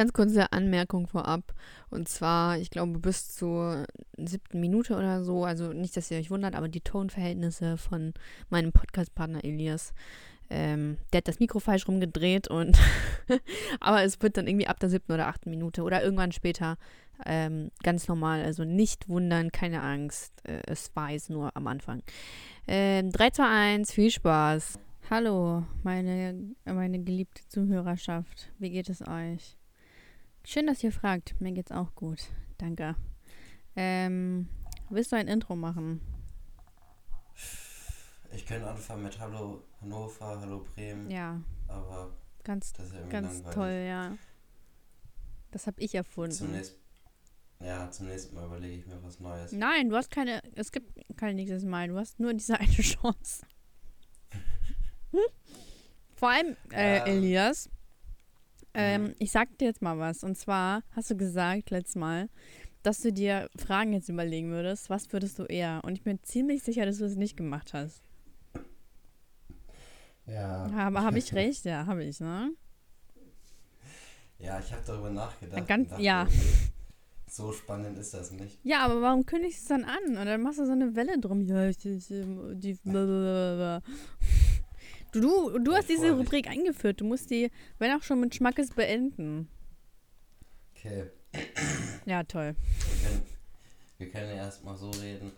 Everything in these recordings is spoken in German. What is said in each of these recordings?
Ganz kurze Anmerkung vorab. Und zwar, ich glaube, bis zur siebten Minute oder so, also nicht, dass ihr euch wundert, aber die Tonverhältnisse von meinem Podcast-Partner Elias, ähm, der hat das Mikro falsch rumgedreht und aber es wird dann irgendwie ab der siebten oder achten Minute oder irgendwann später ähm, ganz normal. Also nicht wundern, keine Angst. Äh, es war es nur am Anfang. Ähm, 3, 2, 1, viel Spaß. Hallo, meine, meine geliebte Zuhörerschaft. Wie geht es euch? Schön, dass ihr fragt. Mir geht's auch gut. Danke. Ähm, willst du ein Intro machen? Ich könnte anfangen mit Hallo Hannover, Hallo Bremen. Ja. Aber ganz, das ist irgendwie ganz langweilig. toll, ja. Das habe ich erfunden. Zunächst, ja, zum nächsten Mal überlege ich mir was Neues. Nein, du hast keine. Es gibt kein nächstes Mal. Du hast nur diese eine Chance. Vor allem, äh, Ähm. Elias. Ähm, Mhm. ich sag dir jetzt mal was. Und zwar hast du gesagt letztes Mal, dass du dir Fragen jetzt überlegen würdest. Was würdest du eher? Und ich bin ziemlich sicher, dass du es nicht gemacht hast. Ja. Aber habe ich recht? Ja, habe ich, ne? Ja, ich habe darüber nachgedacht. Ja, ganz- dachte, ja. So spannend ist das nicht. Ja, aber warum kündigst du es dann an? Und dann machst du so eine Welle drum. Ja, ich, ich, die, blablabla. Du, du, du hast Ich diese. Rubrik eingeführt. Du musst die, wenn auch schon mit Schmackes, beenden. Okay, Ja, toll. wir können, wir können erstmal so reden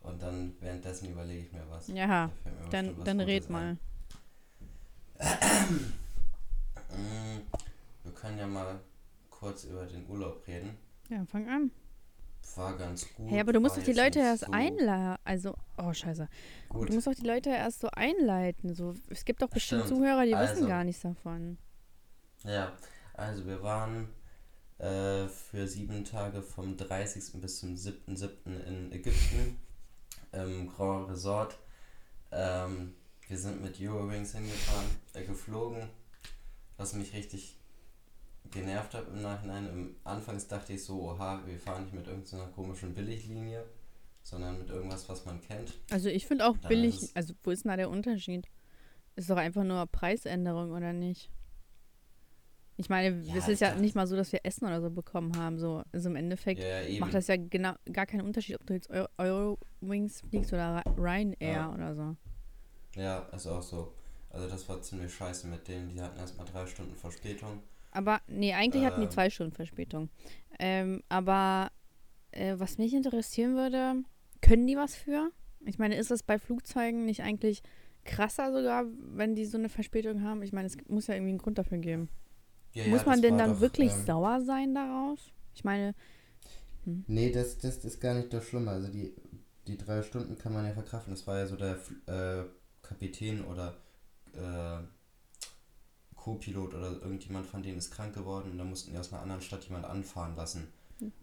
und dann währenddessen überlege ich mir was. Ja, Da dann, was dann red mal. Mm, Wir können ja mal kurz über den Urlaub reden. Ja, fang an. War ganz gut. Hey, aber du musst doch die Leute erst so einladen. Also, oh, scheiße. Gut. Du musst doch die Leute erst so einleiten. So, es gibt doch bestimmt Stimmt. Zuhörer, die wissen Also. gar nichts davon. Ja, also wir waren äh, für sieben Tage vom 30. bis zum 7.7. in Ägypten im Grand Resort. Ähm, wir sind mit Eurowings hingefahren, äh, geflogen, was mich richtig genervt hat im Nachhinein. Im Anfangs dachte ich so, oha, wir fahren nicht mit irgendeiner komischen Billiglinie, sondern mit irgendwas, was man kennt. Also, ich finde auch Dann billig. Also, wo ist denn da der Unterschied? Ist doch einfach nur Preisänderung, oder nicht? Ich meine, Ja, es ist ja nicht mal so, dass wir Essen oder so bekommen haben. So, also im Endeffekt Ja, macht das ja genau gar keinen Unterschied, ob du jetzt Eu- Eurowings fliegst oder Ryanair oder so. Ja, ist auch so. Also das war ziemlich scheiße mit denen. Die hatten erstmal drei Stunden Verspätung. Aber, nee, eigentlich hatten die Ähm. zwei Stunden Verspätung. Ähm, aber äh, was mich interessieren würde, können die was für? Ich meine, ist das bei Flugzeugen nicht eigentlich krasser sogar, wenn die so eine Verspätung haben? Ich meine, es muss ja irgendwie einen Grund dafür geben. Ja, muss ja, man denn dann doch, wirklich ähm, sauer sein darauf? Ich meine, Nee, das, das ist gar nicht das Schlimme. Also die, die drei Stunden kann man ja verkraften. Das war ja so der äh, Kapitän oder äh, Co-Pilot oder irgendjemand von denen ist krank geworden und da mussten die aus einer anderen Stadt jemand anfahren lassen.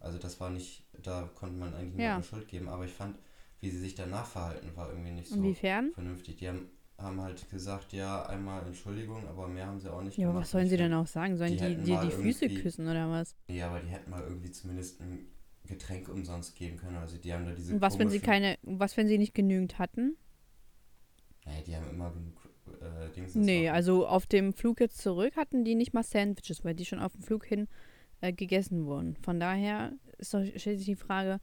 Also das war nicht, da konnte man eigentlich Hm. Ja. Schuld geben, aber ich fand, wie sie sich danach verhalten, war irgendwie nicht so inwiefern? vernünftig. Die haben, haben halt gesagt, ja, einmal Entschuldigung, aber mehr haben sie auch nicht Ja, gemacht. was sollen sie denn auch sagen? Sollen die die mal die Füße küssen oder was? Nee, aber die hätten mal irgendwie zumindest ein Getränk umsonst geben können. Also die haben da diese Und was, wenn sie keine, was, wenn sie nicht genügend hatten? Nee, die haben immer genug äh, Dings. Nee, also auf dem Flug jetzt zurück hatten die nicht mal Sandwiches, weil die schon auf dem Flug hin äh, gegessen wurden. Von daher ist doch, stellt sich die Frage,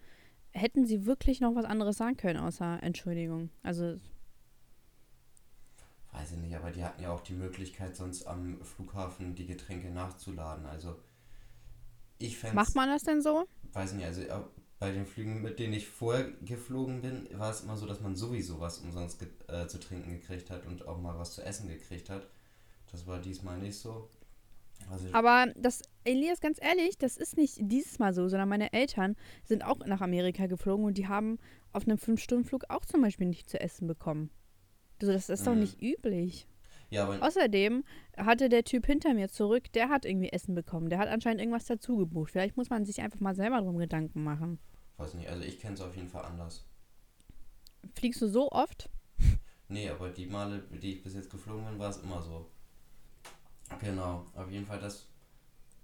hätten sie wirklich noch was anderes sagen können außer Entschuldigung? Also, Weiß ich nicht, aber die hatten ja auch die Möglichkeit, sonst am Flughafen die Getränke nachzuladen. Also ich macht man das denn so? weiß nicht, also bei den Flügen, mit denen ich vorher geflogen bin, war es immer so, dass man sowieso was umsonst ge äh, zu trinken gekriegt hat und auch mal was zu essen gekriegt hat. Das war diesmal nicht so. Also Aber das, Elias, ganz ehrlich, das ist nicht dieses Mal so, sondern meine Eltern sind auch nach Amerika geflogen und die haben auf einem 5-Stunden-Flug auch zum Beispiel nicht zu essen bekommen. Also das ist doch Mhm. nicht üblich. ja, Außerdem hatte der Typ hinter mir zurück, der hat irgendwie Essen bekommen. Der hat anscheinend irgendwas dazu gebucht. Vielleicht muss man sich einfach mal selber drum Gedanken machen. Weiß nicht, also ich kenne es auf jeden Fall anders. Fliegst du so oft? Nee, aber die Male, die ich bis jetzt geflogen bin, war es immer so. Genau, auf jeden Fall das,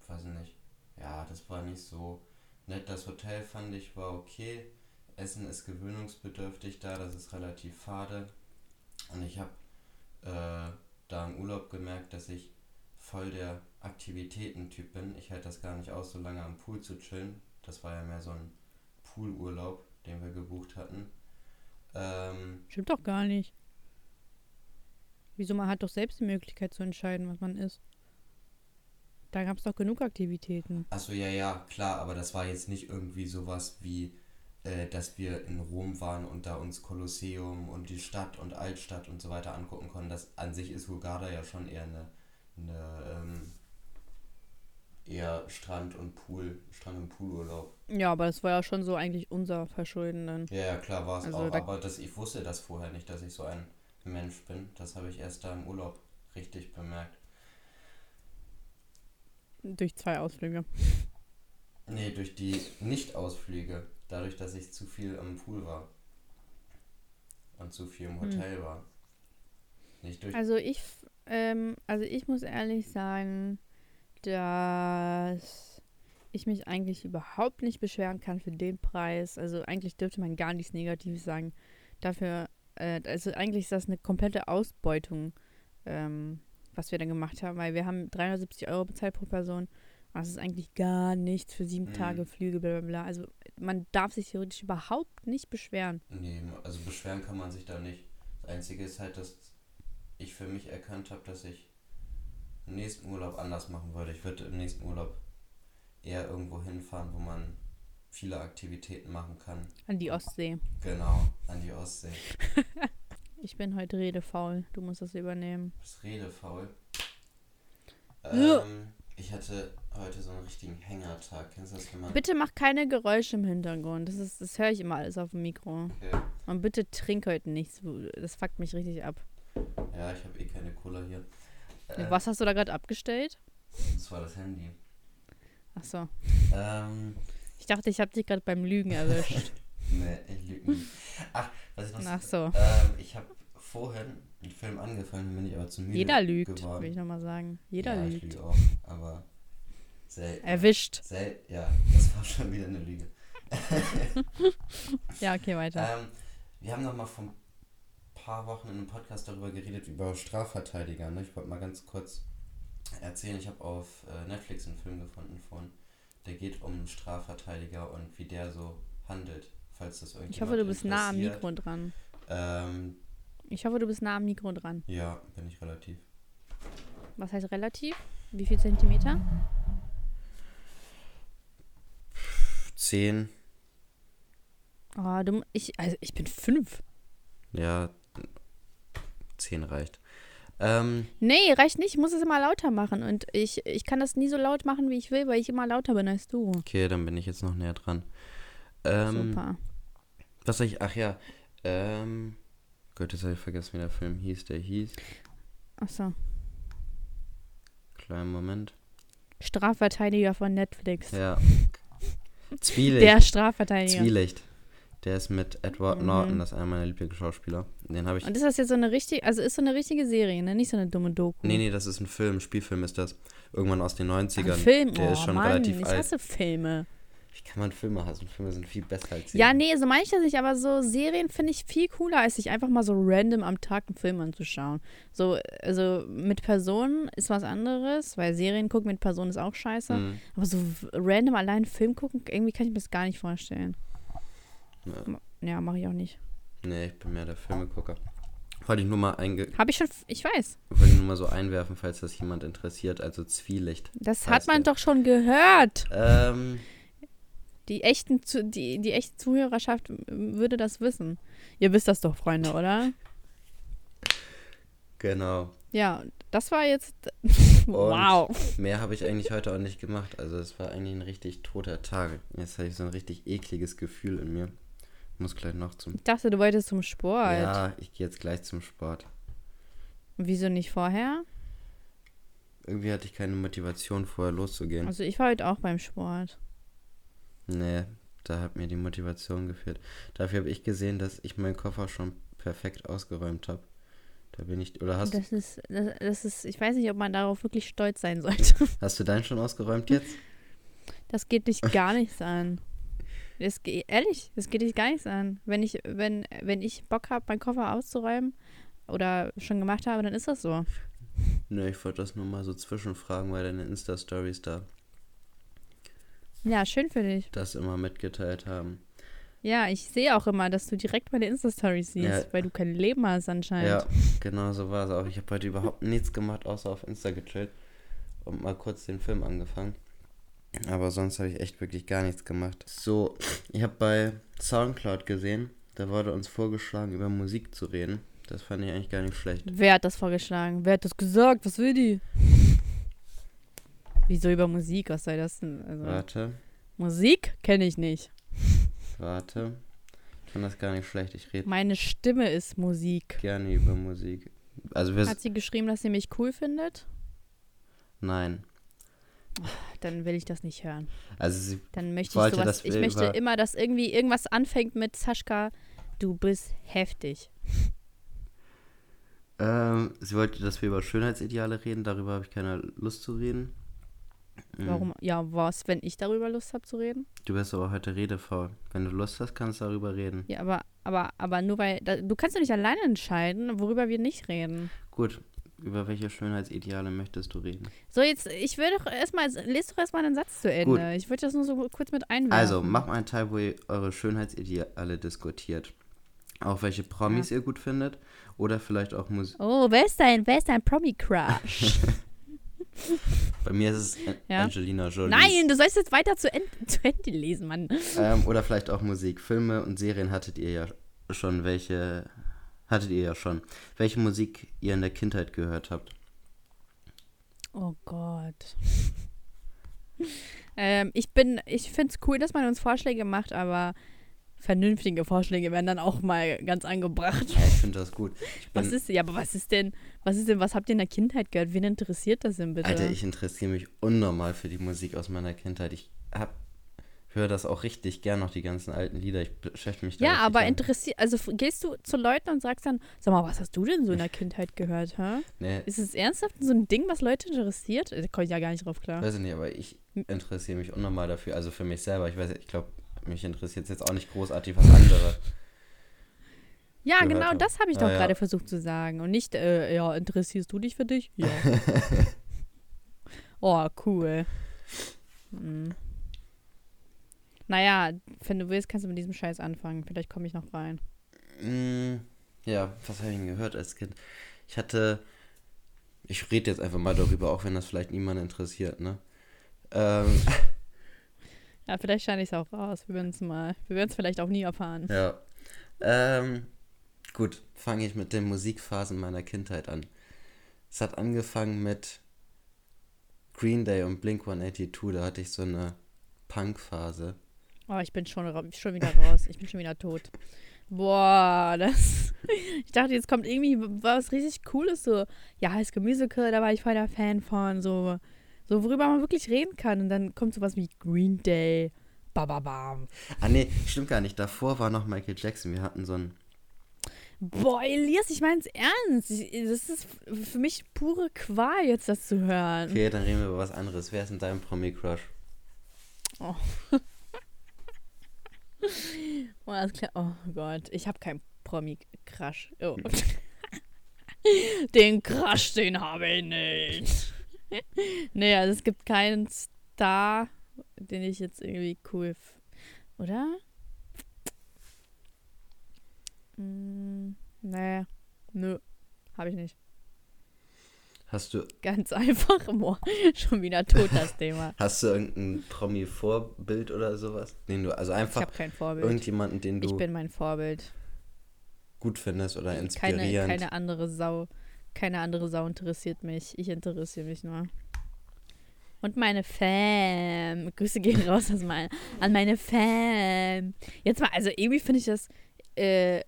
weiß ich nicht. Ja, das war nicht so nett. Das Hotel fand ich war okay. Essen ist gewöhnungsbedürftig da, das ist relativ fade. Und ich habe äh, da im Urlaub gemerkt, dass ich voll der Aktivitäten-Typ bin. Ich halte das gar nicht aus, so lange am Pool zu chillen. Das war ja mehr so ein Poolurlaub, den wir gebucht hatten. Ähm, Stimmt doch gar nicht. Wieso man hat doch selbst die Möglichkeit zu entscheiden, was man isst. Da gab es doch genug Aktivitäten. achso, ja, ja, klar, aber das war jetzt nicht irgendwie sowas wie, äh, dass wir in Rom waren und da uns Kolosseum und die Stadt und Altstadt und so weiter angucken konnten. Das an sich ist Hurghada ja schon eher eine, eine ähm, eher Strand und Pool, Strand und Poolurlaub. Ja, aber das war ja schon so eigentlich unser Verschulden dann. Ja, ja, klar war es Also auch, da- aber das, ich wusste das vorher nicht, dass ich so ein Mensch bin. Das habe ich erst da im Urlaub richtig bemerkt. Durch zwei Ausflüge. Nee, durch die Nicht-Ausflüge. Dadurch, dass ich zu viel am Pool war. Und zu viel im Hotel war. Nicht durch. Hm. Also ich, ähm, also ich muss ehrlich sagen, dass ich mich eigentlich überhaupt nicht beschweren kann für den Preis. Also eigentlich dürfte man gar nichts Negatives sagen. Dafür, äh, also eigentlich ist das eine komplette Ausbeutung, ähm, was wir dann gemacht haben, weil wir haben 370 Euro bezahlt pro Person. Das ist eigentlich gar nichts für sieben Mhm. Tage Flüge, bla bla bla. Also man darf sich theoretisch überhaupt nicht beschweren. Nee, also beschweren kann man sich da nicht. Das Einzige ist halt, dass ich für mich erkannt habe, dass ich im nächsten Urlaub anders machen würde. Ich würde im nächsten Urlaub eher irgendwo hinfahren, wo man viele Aktivitäten machen kann. An die Ostsee. Genau, an die Ostsee. Ich bin heute redefaul. Du musst das übernehmen. Du bist redefaul. Ähm, ich hatte heute so einen richtigen Hängertag. Kennst du das, wenn man... Bitte mach keine Geräusche im Hintergrund. Das, ist, das höre ich immer alles auf dem Mikro. Okay. Und bitte trink heute nichts. Das fuckt mich richtig ab. Ja, ich habe eh keine Cola hier. Äh, Was hast du da gerade abgestellt? Das war das Handy. Ach so. Ähm, Ich dachte, ich habe dich gerade beim Lügen erwischt. nee, ich lüge nicht. Ach, was ich noch Ach so. Ähm, ich habe vorhin einen Film angefangen, bin ich aber zu müde Jeder lügt, geworden. will ich nochmal sagen. Jeder ja, Ich lügt. lüge auch, aber selten. Erwischt. Sel ja, das war schon wieder eine Lüge. Ja, okay, weiter. Ähm, wir haben noch mal vor ein paar Wochen in einem Podcast darüber geredet, über Strafverteidiger. Ne? Ich wollte mal ganz kurz erzählen, ich habe auf äh, Netflix einen Film gefunden von, der geht um einen Strafverteidiger und wie der so handelt, falls das irgendjemand ich hoffe, du bist nah am. Mikro dran. Ähm, Ich hoffe, du bist nah am Mikro dran. ja, bin ich relativ. Was heißt relativ? Wie viel Zentimeter? Zehn, Oh, du, ich, also ich bin fünf. ja, zehn reicht. Ähm, Nee, reicht nicht. Ich muss es immer lauter machen. Und ich, ich kann das nie so laut machen, wie ich will, weil ich immer lauter bin als du. okay, dann bin ich jetzt noch näher dran. Ähm, Super. Was soll ich, ach ja, ähm, Gott, jetzt habe ich vergessen, wie der Film hieß. Der hieß, Achso. kleinen Moment. Strafverteidiger von Netflix. Ja. Zwielicht. Der Strafverteidiger. Zwielicht. Der ist mit Edward Mhm. Norton, das ist einer meiner Lieblingsschauspieler. Den habe ich. Und ist das jetzt so eine richtige, also ist so eine richtige Serie, ne? Nicht so eine dumme Doku. Nee, nee, das ist ein Film, Spielfilm ist das. Irgendwann aus den Ach, 90ern. ein Film. Der oh, ist schon Mann, relativ ich alt. hasse Filme. Wie kann man Filme hassen? Filme sind viel besser als Ja, Serien. nee, so meine ich das nicht, aber so Serien finde ich viel cooler, als sich einfach mal so random am Tag einen Film anzuschauen. So, also mit Personen ist was anderes, weil Serien gucken mit Personen ist auch scheiße. Hm, Aber so random allein Film gucken, irgendwie kann ich mir das gar nicht vorstellen. Ja. Ja, mache ich auch nicht. Nee, ich bin mehr der Filmegucker. Wollte ich nur mal einge Habe ich schon, ich weiß. wollte ich nur mal so einwerfen, falls das jemand interessiert. Also Zwielicht. Das hat man der. doch schon gehört. Ähm, Die, echten, die, die echte Zuhörerschaft würde das wissen. Ihr wisst das doch, Freunde, oder? genau. Ja, das war jetzt. wow. Mehr habe ich eigentlich heute auch nicht gemacht. Also es war eigentlich ein richtig toter Tag. Jetzt habe ich so ein richtig ekliges Gefühl in mir. Muss gleich noch zum. Ich dachte, du wolltest zum Sport. Ja, ich gehe jetzt gleich zum Sport. Wieso nicht vorher? Irgendwie hatte ich keine Motivation, vorher loszugehen. Also ich war heute auch beim Sport. Nee, da hat mir die Motivation gefehlt. Dafür habe ich gesehen, dass ich meinen Koffer schon perfekt ausgeräumt habe. Da bin ich. Oder hast, Das ist, das, das ist, ich weiß nicht, ob man darauf wirklich stolz sein sollte. hast du deinen schon ausgeräumt jetzt? Das geht dich gar nichts an. Das geht, ehrlich, das geht dich gar nichts an. Wenn ich, wenn, wenn ich Bock habe, meinen Koffer auszuräumen oder schon gemacht habe, dann ist das so. Ne, ich wollte das nur mal so zwischenfragen, weil deine Insta-Stories da Ja, schön für dich. das immer mitgeteilt haben. Ja, ich sehe auch immer, dass du direkt meine Insta-Stories siehst, Ja. weil du kein Leben hast anscheinend. Ja, genau so war es auch. Ich habe heute überhaupt nichts gemacht, außer auf Insta gechillt und mal kurz den Film angefangen. Aber sonst habe ich echt wirklich gar nichts gemacht. So, ich habe bei Soundcloud gesehen, da wurde uns vorgeschlagen, über Musik zu reden. Das fand ich eigentlich gar nicht schlecht. Wer hat das vorgeschlagen? Wer hat das gesagt? Was will die? Wieso über Musik? Was soll das denn? Also, Warte, Musik kenne ich nicht. warte. Ich fand das gar nicht schlecht. Ich rede Meine Stimme ist Musik. gerne über Musik. Also. Hat sie geschrieben, dass sie mich cool findet? Nein. Dann will ich das nicht hören. Also sie... Dann möchte ich Wollte, sowas. dass Ich möchte immer, dass irgendwie irgendwas anfängt mit Saschka. Du bist heftig. Ähm, sie wollte, dass wir über Schönheitsideale reden. Darüber habe ich keine Lust zu reden. Mhm. Warum? Ja, was, wenn ich darüber Lust habe zu reden? Du bist aber heute redefaul. Wenn du Lust hast, kannst du darüber reden. Ja, aber, aber, aber nur weil. Da, du kannst doch nicht alleine entscheiden, worüber wir nicht reden. Gut, über welche Schönheitsideale möchtest du reden? So, jetzt, ich will doch erstmal, lest doch erstmal einen Satz zu Ende. Gut. Ich würde das nur so kurz mit einwerfen. Also, mach mal einen Teil, wo ihr eure Schönheitsideale diskutiert. Auch welche Promis ihr gut findet. Oder vielleicht auch Musik. Oh, wer ist dein, wer ist dein Promi-Crush? Bei mir ist es Ja? Angelina Jolie. Nein, du sollst jetzt weiter zu, Ende- zu Ende lesen, Mann. Ähm, oder vielleicht auch Musik. Filme und Serien hattet ihr ja schon. Welche hattet ihr ja schon. Welche Musik ihr in der Kindheit gehört habt. Oh Gott. ähm, ich bin, ich finde es cool, dass man uns Vorschläge macht, aber vernünftige Vorschläge werden dann auch mal ganz angebracht. Ja, ich finde das gut. Was ist, ja, aber was ist denn, was ist denn, was habt ihr in der Kindheit gehört? Wen interessiert das denn bitte? Alter, ich interessiere mich unnormal für die Musik aus meiner Kindheit. Ich hab, höre das auch richtig gern noch, die ganzen alten Lieder. Ich beschäftige mich da ja, aber interessiert, also gehst du zu Leuten und sagst dann, sag mal, was hast du denn so in der Kindheit gehört, hä? Nee, Ist es ernsthaft so ein Ding, was Leute interessiert? Da komme ich ja gar nicht drauf klar. weiß ich nicht, aber ich interessiere mich unnormal dafür. Also für mich selber. Ich weiß, ich glaube, mich interessiert jetzt auch nicht großartig was andere. Ja, genau habe. das habe ich doch Ah, ja. gerade versucht zu sagen. Und nicht, äh, ja, interessierst du dich für dich? Ja. oh, cool. Hm. Naja, wenn du willst, kannst du mit diesem Scheiß anfangen. Vielleicht komme ich noch rein. Mm, ja, was habe ich denn gehört als Kind? Ich hatte. Ich rede jetzt einfach mal darüber, auch wenn das vielleicht niemand interessiert, ne? Ähm, Ja, vielleicht scheine ich es auch raus. Wir werden es mal. Wir werden es vielleicht auch nie erfahren. ja. Ähm, gut, fange ich mit den Musikphasen meiner Kindheit an. Es hat angefangen mit Green Day und Blink 182, da hatte ich so eine Punk-Phase. Oh, ich bin schon, schon wieder raus. Ich bin schon wieder tot. Boah, das. Ich dachte, jetzt kommt irgendwie was richtig Cooles. So, ja, als Gemüsekill, da war ich voll der Fan von. So, so, worüber man wirklich reden kann. Und dann kommt sowas wie Green Day. Bababam. Ah, nee, stimmt gar nicht. Davor war noch Michael Jackson. Wir hatten so ein. Boah, Elias, ich mein's ernst. Ich, das ist für mich pure Qual, jetzt das zu hören. Okay, dann reden wir über was anderes. Wer ist denn dein Promi-Crush? Oh, das klar. Oh Gott, ich habe keinen Promi-Crush. Oh. den Crush, den habe ich nicht. nee, also es gibt keinen Star, den ich jetzt irgendwie cool. f- Oder? Mm, nee. Nö. Habe ich nicht. Hast du, Ganz einfach. Boah, schon wieder tot das Thema. hast du irgendein Promi-Vorbild oder sowas? Den du, also Ich einfach habe kein Vorbild. irgendjemanden, den Ich du bin mein Vorbild. gut findest oder Keine, inspirierend. keine andere Sau. Keine andere Sau interessiert mich. Ich interessiere mich nur. Und meine Fam. Grüße gehen raus aus mein, an meine Fam. Jetzt mal, also irgendwie finde ich das äh,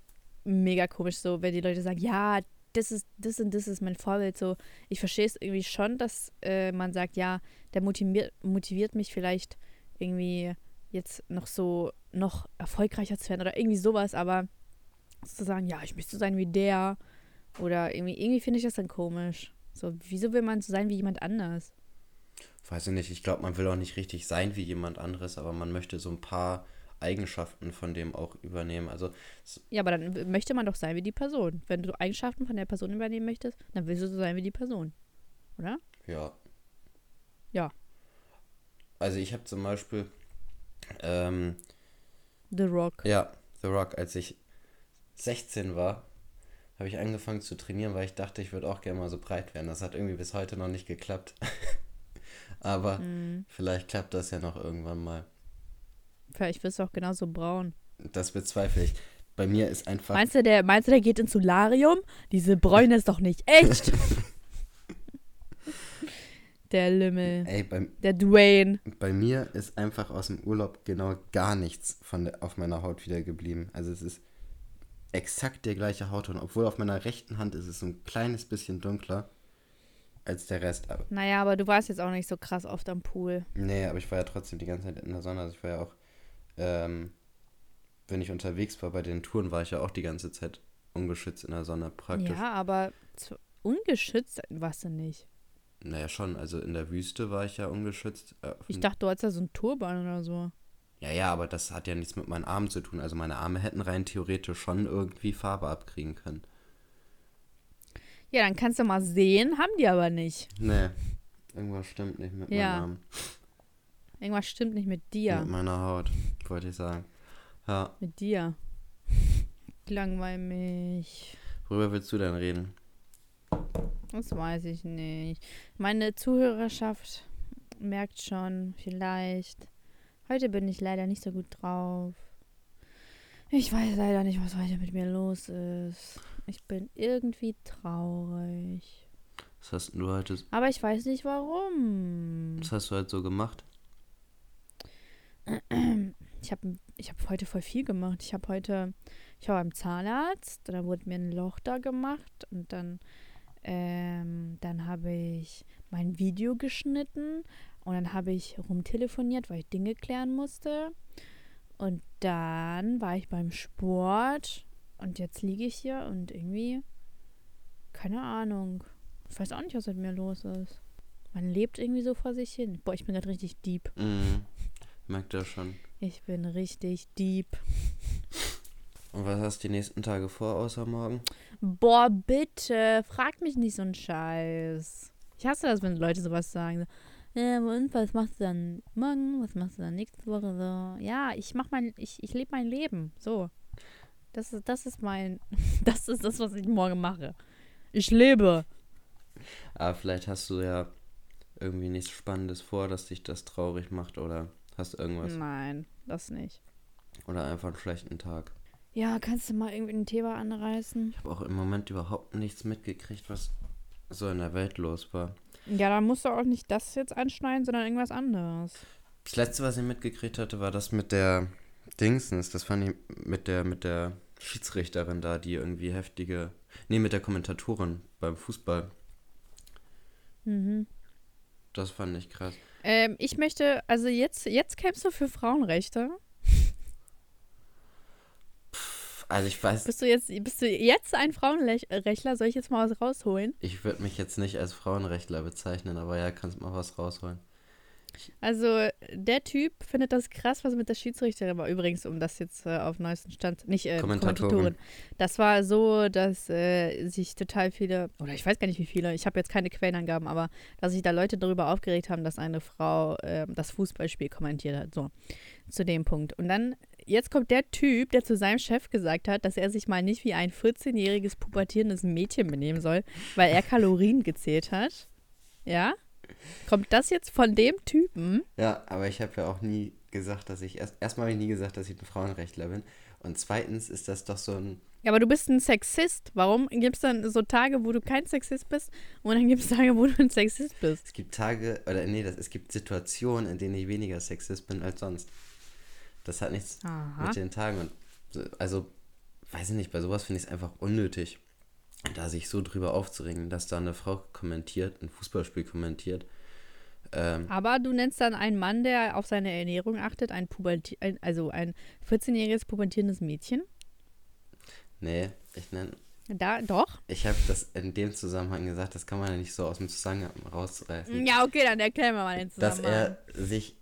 mega komisch, so, wenn die Leute sagen, ja, das ist, das und das ist mein Vorbild. So, ich verstehe es irgendwie schon, dass äh, man sagt, ja, der motiviert, motiviert mich vielleicht irgendwie jetzt noch so, noch erfolgreicher zu werden oder irgendwie sowas, aber zu sagen, ja, ich möchte so sein wie der. Oder irgendwie, irgendwie finde ich das dann komisch. So, wieso will man so sein wie jemand anders? Weiß ich nicht, ich glaube, man will auch nicht richtig sein wie jemand anderes, aber man möchte so ein paar Eigenschaften von dem auch übernehmen. Also, Ja, aber dann möchte man doch sein wie die Person. Wenn du Eigenschaften von der Person übernehmen möchtest, dann willst du so sein wie die Person. oder? Ja. Ja. Also ich habe zum Beispiel, ähm, The Rock. ja, The Rock, als ich 16 war, habe ich angefangen zu trainieren, weil ich dachte, ich würde auch gerne mal so breit werden. Das hat irgendwie bis heute noch nicht geklappt. Aber Hm. vielleicht klappt das ja noch irgendwann mal. Vielleicht wirst du auch genauso braun. Das bezweifle ich. Bei mir ist einfach. Meinst du, der, meinst du, der geht ins Solarium? Diese Bräune ist doch nicht echt. der Lümmel. Ey, bei, Der Dwayne. bei mir ist einfach aus dem Urlaub genau gar nichts von der, auf meiner Haut wieder geblieben. Also es ist exakt der gleiche Hautton, obwohl auf meiner rechten Hand ist es so ein kleines bisschen dunkler als der Rest. Aber, Naja, aber du warst jetzt auch nicht so krass oft am Pool. nee, aber ich war ja trotzdem die ganze Zeit in der Sonne. Also ich war ja auch, ähm, wenn ich unterwegs war bei den Touren, war ich ja auch die ganze Zeit ungeschützt in der Sonne praktisch. Ja, aber ungeschützt warst du nicht. Naja, schon. Also in der Wüste war ich ja ungeschützt. Äh, Ich dachte, du hattest ja so einen Turban oder so. Ja, ja, aber das hat ja nichts mit meinen Armen zu tun. Also meine Arme hätten rein theoretisch schon irgendwie Farbe abkriegen können. Ja, dann kannst du mal sehen, haben die aber nicht. Nee, irgendwas stimmt nicht mit Ja. meinen Armen. Irgendwas stimmt nicht mit dir. Mit meiner Haut, wollte ich sagen. Ja, Mit dir. Langweil mich. worüber willst du denn reden? Das weiß ich nicht. Meine Zuhörerschaft merkt schon, vielleicht. Heute bin ich leider nicht so gut drauf. Ich weiß leider nicht, was heute mit mir los ist. Ich bin irgendwie traurig. Was hast du heute, Aber ich weiß nicht warum. was hast du heute so gemacht? Ich habe ich hab heute voll viel gemacht. Ich habe heute, ich war beim Zahnarzt, da wurde mir ein Loch da gemacht und dann, ähm, dann habe ich mein Video geschnitten und dann habe ich rumtelefoniert, weil ich Dinge klären musste. Und dann war ich beim Sport und jetzt liege ich hier und irgendwie, keine Ahnung. Ich weiß auch nicht, was mit mir los ist. Man lebt irgendwie so vor sich hin. Boah, ich bin gerade richtig deep. Mhm, merkt er schon. Ich bin richtig deep. Und was hast du die nächsten Tage vor, außer morgen? Boah, bitte, frag mich nicht so einen Scheiß. Ich hasse das, wenn Leute sowas sagen. Ja, und was machst du dann morgen? Was machst du dann nächste Woche? So, ja, ich mach mein, ich, ich lebe mein Leben. So. Das ist, das ist mein, das ist das, was ich morgen mache. Ich lebe. Aber vielleicht hast du ja irgendwie nichts Spannendes vor, dass dich das traurig macht oder hast irgendwas. Nein, das nicht. Oder einfach einen schlechten Tag. Ja, kannst du mal irgendwie ein Thema anreißen? Ich habe auch im Moment überhaupt nichts mitgekriegt, was so in der Welt los war. Ja, dann musst du auch nicht das jetzt anschneiden, sondern irgendwas anderes. Das letzte, was ich mitgekriegt hatte, war das mit der Dingsens. Das fand ich mit der, mit der Schiedsrichterin da, die irgendwie heftige. Nee, mit der Kommentatorin beim Fußball. Mhm. Das fand ich krass. Ähm, ich möchte, also jetzt, jetzt kämpfst du für Frauenrechte. Also ich weiß, Bist du jetzt, bist du jetzt ein Frauenrechtler? Soll ich jetzt mal was rausholen? ich würde mich jetzt nicht als Frauenrechtler bezeichnen, aber ja, kannst mal was rausholen. Also der Typ findet das krass, was mit der Schiedsrichterin war. Übrigens, um das jetzt äh, auf neuesten Stand, nicht äh, Kommentatorin. Kommentatorin. Das war so, dass äh, sich total viele, oder ich weiß gar nicht wie viele, ich habe jetzt keine Quellenangaben, aber dass sich da Leute darüber aufgeregt haben, dass eine Frau äh, das Fußballspiel kommentiert hat. So, zu dem Punkt. Und dann, jetzt kommt der Typ, der zu seinem Chef gesagt hat, dass er sich mal nicht wie ein 14-jähriges pubertierendes Mädchen benehmen soll, weil er Kalorien gezählt hat. Ja? Kommt das jetzt von dem Typen? Ja, aber ich habe ja auch nie gesagt, dass ich erst erstmal habe ich nie gesagt, dass ich ein Frauenrechtler bin und zweitens ist das doch so ein Ja, aber du bist ein Sexist. Warum gibt es dann so Tage, wo du kein Sexist bist und dann gibt es Tage, wo du ein Sexist bist? es gibt Tage oder nee, das, es gibt Situationen, in denen ich weniger Sexist bin als sonst. Das hat nichts Aha. mit den Tagen und so- also weiß ich nicht, bei sowas finde ich es einfach unnötig, da sich so drüber aufzuregen, dass da eine Frau kommentiert, ein Fußballspiel kommentiert. Ähm, Aber du nennst dann einen Mann, der auf seine Ernährung achtet, ein Puberti also ein 14-jähriges pubertierendes Mädchen? nee, ich nenne Da, doch? Ich habe das in dem Zusammenhang gesagt, das kann man ja nicht so aus dem Zusammenhang rausreißen. Ja, okay, dann erklär mir mal den dass Zusammenhang. er sich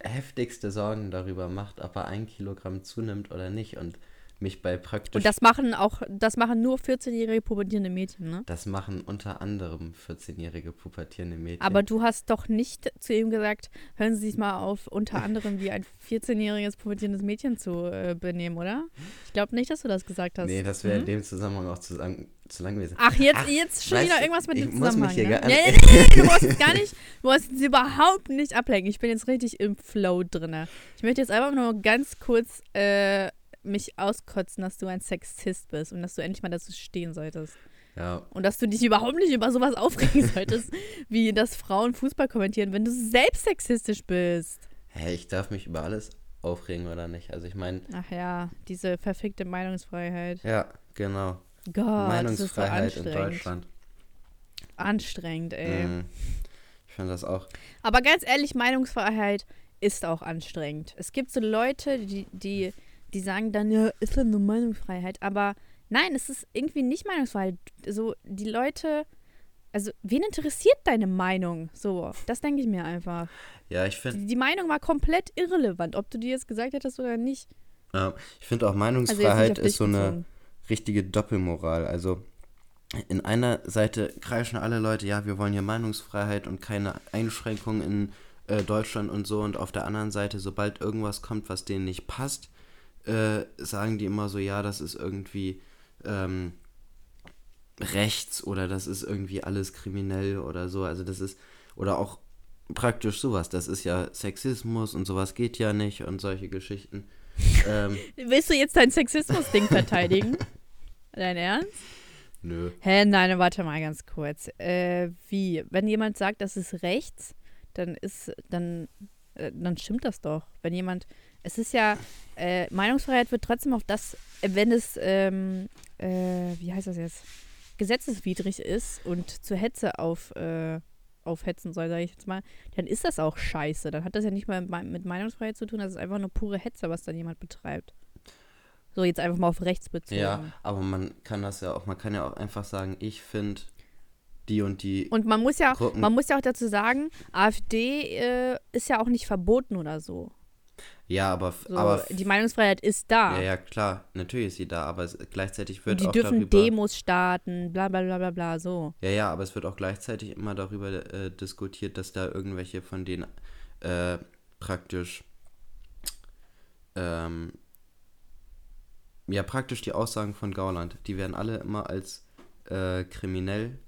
heftigste Sorgen darüber macht, ob er ein Kilogramm zunimmt oder nicht und mich bei praktisch. Und das machen auch, das machen nur 14-jährige pubertierende Mädchen, ne? Das machen unter anderem 14-jährige pubertierende Mädchen. Aber du hast doch nicht zu ihm gesagt, hören Sie sich mal auf, unter anderem wie ein 14-jähriges pubertierendes Mädchen zu äh, benehmen, oder? Ich glaube nicht, dass du das gesagt hast. nee, das wäre Mhm. in dem Zusammenhang auch zu lang, zu lang gewesen. Ach, jetzt, Ach, jetzt schon wieder irgendwas mit dem Zusammenhang. ne? gar- nee, nee, nee, nee, du musst gar nicht, du musst jetzt überhaupt nicht ablenken. Ich bin jetzt richtig im Flow drinne. Ich möchte jetzt einfach nur ganz kurz äh, mich auskotzen, dass du ein Sexist bist und dass du endlich mal dazu stehen solltest. Ja, Und dass du dich überhaupt nicht über sowas aufregen solltest, wie dass Frauen Fußball kommentieren, wenn du selbst sexistisch bist. hä, ich darf mich über alles aufregen oder nicht? Also ich meine, Ach ja, diese verfickte Meinungsfreiheit. ja, genau. Gott, ist so Meinungsfreiheit in. Deutschland. Anstrengend, ey. Mhm. Ich finde das auch. Aber ganz ehrlich, Meinungsfreiheit ist auch anstrengend. Es gibt so Leute, die, die, die sagen dann, ja, ist ja nur Meinungsfreiheit. Aber nein, es ist irgendwie nicht Meinungsfreiheit. So, die Leute, also, wen interessiert deine Meinung? So, das denke ich mir einfach. Ja, ich finde Die, die Meinung war komplett irrelevant, ob du dir jetzt gesagt hättest oder nicht. äh, ich finde auch Also Meinungsfreiheit dich ist so eine bezogen. richtige Doppelmoral. Also in einer Seite kreischen alle Leute, ja, wir wollen hier Meinungsfreiheit und keine Einschränkungen in äh, Deutschland und so. Und auf der anderen Seite, sobald irgendwas kommt, was denen nicht passt, äh, sagen die immer so, ja, das ist irgendwie ähm, rechts oder das ist irgendwie alles kriminell oder so. Also das ist, oder auch praktisch sowas. Das ist ja Sexismus und sowas geht ja nicht und solche Geschichten. ähm, Willst du jetzt dein Sexismus-Ding verteidigen? Dein Ernst? nö. Hä, nein, warte mal ganz kurz. Äh, wie? Wenn jemand sagt, das ist rechts, dann ist, dann, äh, dann stimmt das doch. Wenn jemand, es ist ja, äh, Meinungsfreiheit wird trotzdem auf das, wenn es, ähm, äh, wie heißt das jetzt, gesetzeswidrig ist und zur Hetze auf, äh, aufhetzen soll, sage ich jetzt mal, dann ist das auch scheiße. Dann hat das ja nicht mal mit Meinungsfreiheit zu tun, das ist einfach nur pure Hetze, was dann jemand betreibt. So, jetzt einfach mal auf rechts bezogen. Ja, aber man kann das ja auch, man kann ja auch einfach sagen, ich finde die und die. Und man muss ja, Gruppen- man muss ja auch dazu sagen, AfD äh, ist ja auch nicht verboten oder so. Ja, aber, so aber die Meinungsfreiheit ist da. ja, ja, klar, natürlich ist sie da, aber es, gleichzeitig wird die auch dürfen darüber. Demos starten, bla bla bla bla bla, so. Ja, ja, aber es wird auch gleichzeitig immer darüber äh, diskutiert, dass da irgendwelche von denen äh, praktisch ähm, ja, praktisch die Aussagen von Gauland, die werden alle immer als äh, kriminell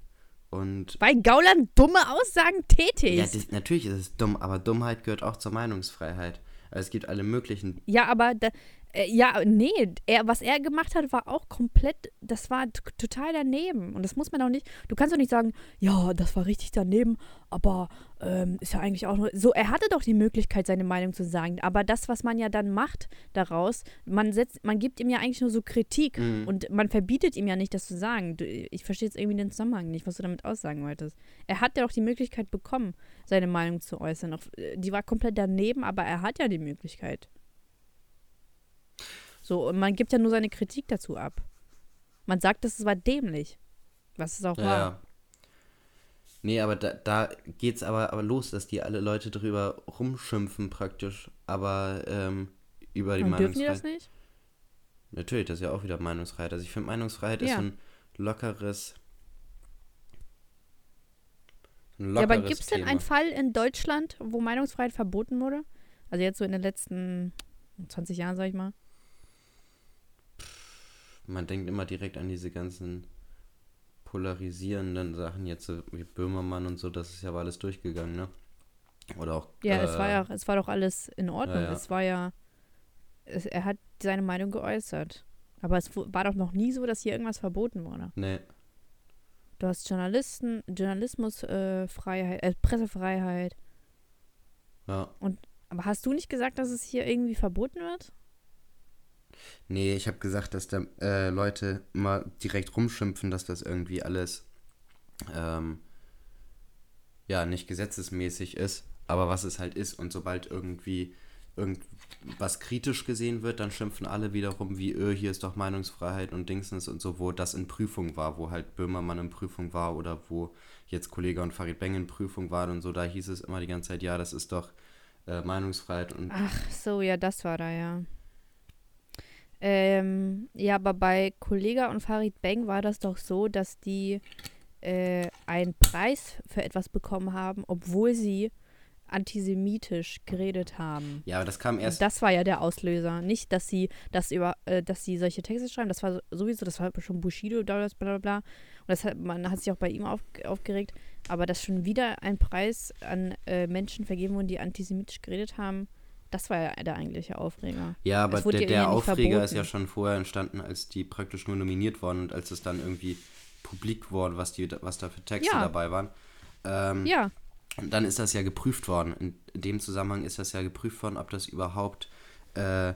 und Weil Gauland dumme Aussagen tätigt. ja, das, natürlich ist es dumm, aber Dummheit gehört auch zur Meinungsfreiheit. Es gibt alle möglichen Ja, aber da, ja, nee, er, was er gemacht hat, war auch komplett, das war total daneben. Und das muss man auch nicht, du kannst doch nicht sagen, ja, das war richtig daneben, aber ähm, ist ja eigentlich auch nur, so, er hatte doch die Möglichkeit, seine Meinung zu sagen. Aber das, was man ja dann macht daraus, man setzt, man gibt ihm ja eigentlich nur so Kritik Mhm. und man verbietet ihm ja nicht, das zu sagen. Du, ich verstehe jetzt irgendwie den Zusammenhang nicht, was du damit aussagen wolltest. Er hat ja doch die Möglichkeit bekommen, seine Meinung zu äußern. Auch, äh, die war komplett daneben, aber er hat ja die Möglichkeit. So, und man gibt ja nur seine Kritik dazu ab. Man sagt, das war dämlich. Was es auch Ja, war. ja. Nee, aber da, da geht's aber, aber los, dass die alle Leute drüber rumschimpfen praktisch, aber ähm, über die Und dürfen die Meinungsfreiheit. das nicht? Natürlich, das ist ja auch wieder Meinungsfreiheit. Also ich finde Meinungsfreiheit ist Ja. so ein lockeres. Ein Ja, aber lockeres gibt es denn einen Fall in Deutschland, wo Meinungsfreiheit verboten wurde? Also jetzt so in den letzten 20 Jahren, sag ich mal. Man denkt immer direkt an diese ganzen polarisierenden Sachen, jetzt so wie Böhmermann und so, das ist ja aber alles durchgegangen, ne? Oder auch. Ja, äh, es war ja, es war doch alles in Ordnung. ja. Es war ja, es, er hat seine Meinung geäußert. Aber es war doch noch nie so, dass hier irgendwas verboten wurde. Nee, Du hast Journalisten, Journalismus, äh, äh, Pressefreiheit. ja. Aber hast du nicht gesagt, dass es hier irgendwie verboten wird? Nee, ich habe gesagt, dass da äh, Leute immer direkt rumschimpfen, dass das irgendwie alles ähm, ja nicht gesetzesmäßig ist, aber was es halt ist und sobald irgendwie irgendwas kritisch gesehen wird, dann schimpfen alle wiederum wie, öh, hier ist doch Meinungsfreiheit und Dingsens und so, wo das in Prüfung war, wo halt Böhmermann in Prüfung war oder wo jetzt Kollege und Farid Beng in Prüfung waren und so, da hieß es immer die ganze Zeit, ja, das ist doch äh, Meinungsfreiheit und Ach so, ja, das war da, ja. Ähm, ja, aber bei Kollega und Farid Bang war das doch so, dass die äh, einen Preis für etwas bekommen haben, obwohl sie antisemitisch geredet haben. Ja, aber das kam erst. Und das war ja der Auslöser. Nicht, dass sie das über, äh, dass sie solche Texte schreiben, das war so- sowieso, das war schon Bushido, bla bla bla bla. Und das hat, man hat sich auch bei ihm auf, aufgeregt. Aber dass schon wieder ein Preis an äh, Menschen vergeben wurde, die antisemitisch geredet haben, das war ja der eigentliche Aufreger. Ja, aber der, ja der Aufreger ist verboten. ja schon vorher entstanden, als die praktisch nur nominiert wurden und als es dann irgendwie publik wurde, was, die, was da für Texte Ja. dabei waren. Ähm, Ja, Und dann ist das ja geprüft worden. In, in dem Zusammenhang ist das ja geprüft worden, ob das überhaupt. Äh,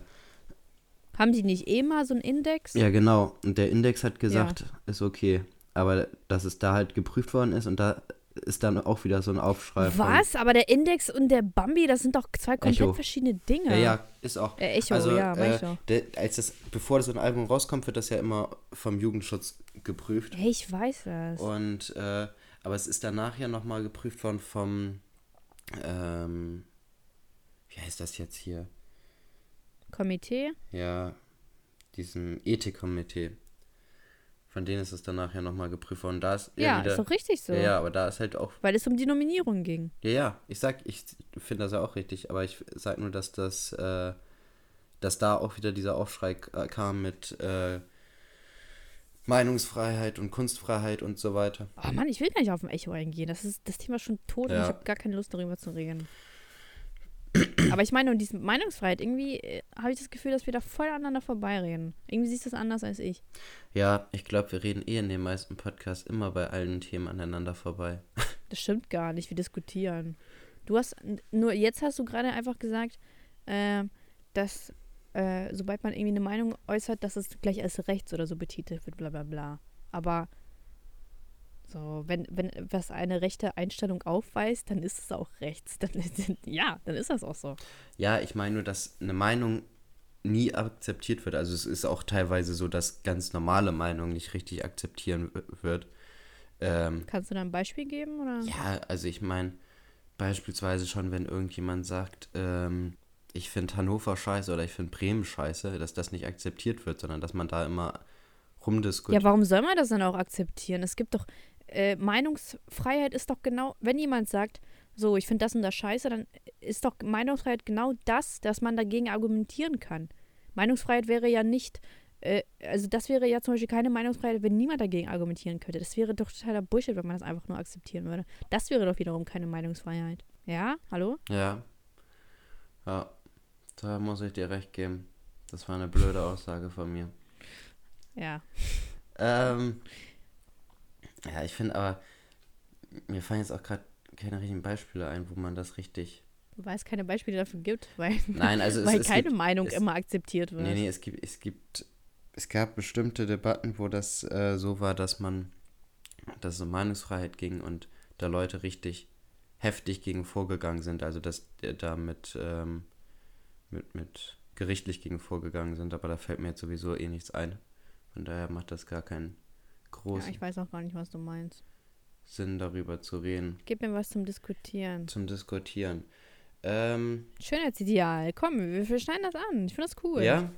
haben die nicht eh mal so einen Index? ja, genau. Und der Index hat gesagt, ist okay. Aber dass es da halt geprüft worden ist und da ist dann auch wieder so ein Aufschrei. Was? Aber der Index und der Bambi, das sind doch zwei komplett Echo. verschiedene Dinge. Ja, ja, ist auch. Äh, Echo, also, ja, äh, der, als das, bevor so ein Album rauskommt, wird das ja immer vom Jugendschutz geprüft. Hey, ich weiß das. Und, äh, aber es ist danach ja nochmal geprüft worden vom, ähm, wie heißt das jetzt hier? Komitee? Ja, diesem Ethikkomitee. Von denen ist es danach ja nochmal geprüft worden. Da ist Ja, wieder, ist doch richtig so. Ja, ja, aber da ist halt auch, Weil es um die Nominierung ging. ja, ja, ich sag, ich finde das ja auch richtig, aber ich sag nur, dass das, äh, dass da auch wieder dieser Aufschrei kam mit, äh, Meinungsfreiheit und Kunstfreiheit und so weiter. Oh Mann, ich will gar nicht auf ein Echo eingehen. Das ist das Thema ist schon tot und Ja. ich habe gar keine Lust darüber zu reden. Aber ich meine, und diese Meinungsfreiheit, irgendwie äh, habe ich das Gefühl, dass wir da voll aneinander vorbeireden. Irgendwie siehst du das anders als ich. Ja, ich glaube, wir reden eh in den meisten Podcasts immer bei allen Themen aneinander vorbei. Das stimmt gar nicht. Wir diskutieren. Du hast, nur jetzt hast du gerade einfach gesagt, äh, dass äh, sobald man irgendwie eine Meinung äußert, dass es gleich als rechts oder so betitelt wird, bla bla bla. Aber so, wenn, wenn was eine rechte Einstellung aufweist, dann ist es auch rechts. Dann, ja, dann ist das auch so. Ja, ich meine nur, dass eine Meinung nie akzeptiert wird. Also es ist auch teilweise so, dass ganz normale Meinung nicht richtig akzeptieren wird. Ähm, Kannst du da ein Beispiel geben? Oder? ja, also ich meine, beispielsweise schon, wenn irgendjemand sagt, ähm, ich finde Hannover scheiße oder ich finde Bremen scheiße, dass das nicht akzeptiert wird, sondern dass man da immer rumdiskutiert. Ja, warum soll man das dann auch akzeptieren? Es gibt doch, äh, Meinungsfreiheit ist doch genau, wenn jemand sagt, so, ich finde das und das scheiße, dann ist doch Meinungsfreiheit genau das, dass man dagegen argumentieren kann. Meinungsfreiheit wäre ja nicht, äh, also das wäre ja zum Beispiel keine Meinungsfreiheit, wenn niemand dagegen argumentieren könnte. Das wäre doch totaler Bullshit, wenn man das einfach nur akzeptieren würde. Das wäre doch wiederum keine Meinungsfreiheit. Ja? Hallo? Ja. Ja, da muss ich dir recht geben. Das war eine blöde Aussage von mir. Ja. Ähm, ja, ich finde aber, mir fallen jetzt auch gerade keine richtigen Beispiele ein, wo man das richtig. Weil es keine Beispiele dafür gibt, weil, Nein, also es, weil es keine gibt, Meinung es- immer akzeptiert wird. Nee, nee, es gibt, es gibt, es gab bestimmte Debatten, wo das äh, so war, dass man, dass es um Meinungsfreiheit ging und da Leute richtig heftig gegen vorgegangen sind, also dass der da mit, ähm, mit, mit gerichtlich gegen vorgegangen sind, aber da fällt mir jetzt sowieso eh nichts ein. Von daher macht das gar keinen Ja, großen ich weiß auch gar nicht, was du meinst. Sinn, darüber zu reden, Gib mir was zum Diskutieren. zum Diskutieren. Ähm, Schönheitsideal. Komm, wir, wir schneiden das an. Ich finde das cool. ja.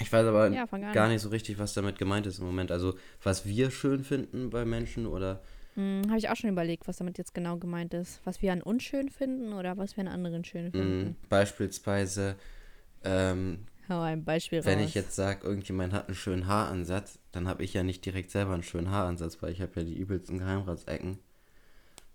Ich weiß aber Ja, gar nicht so richtig, was damit gemeint ist im Moment. Also, was wir schön finden bei Menschen oder. Hm, Habe ich auch schon überlegt, was damit jetzt genau gemeint ist. Was wir an uns schön finden oder was wir an anderen schön Mh, finden. beispielsweise, ähm, Hau ein Beispiel raus. wenn ich jetzt sage, irgendjemand hat einen schönen Haaransatz, dann habe ich ja nicht direkt selber einen schönen Haaransatz, weil ich habe ja die übelsten Geheimratsecken.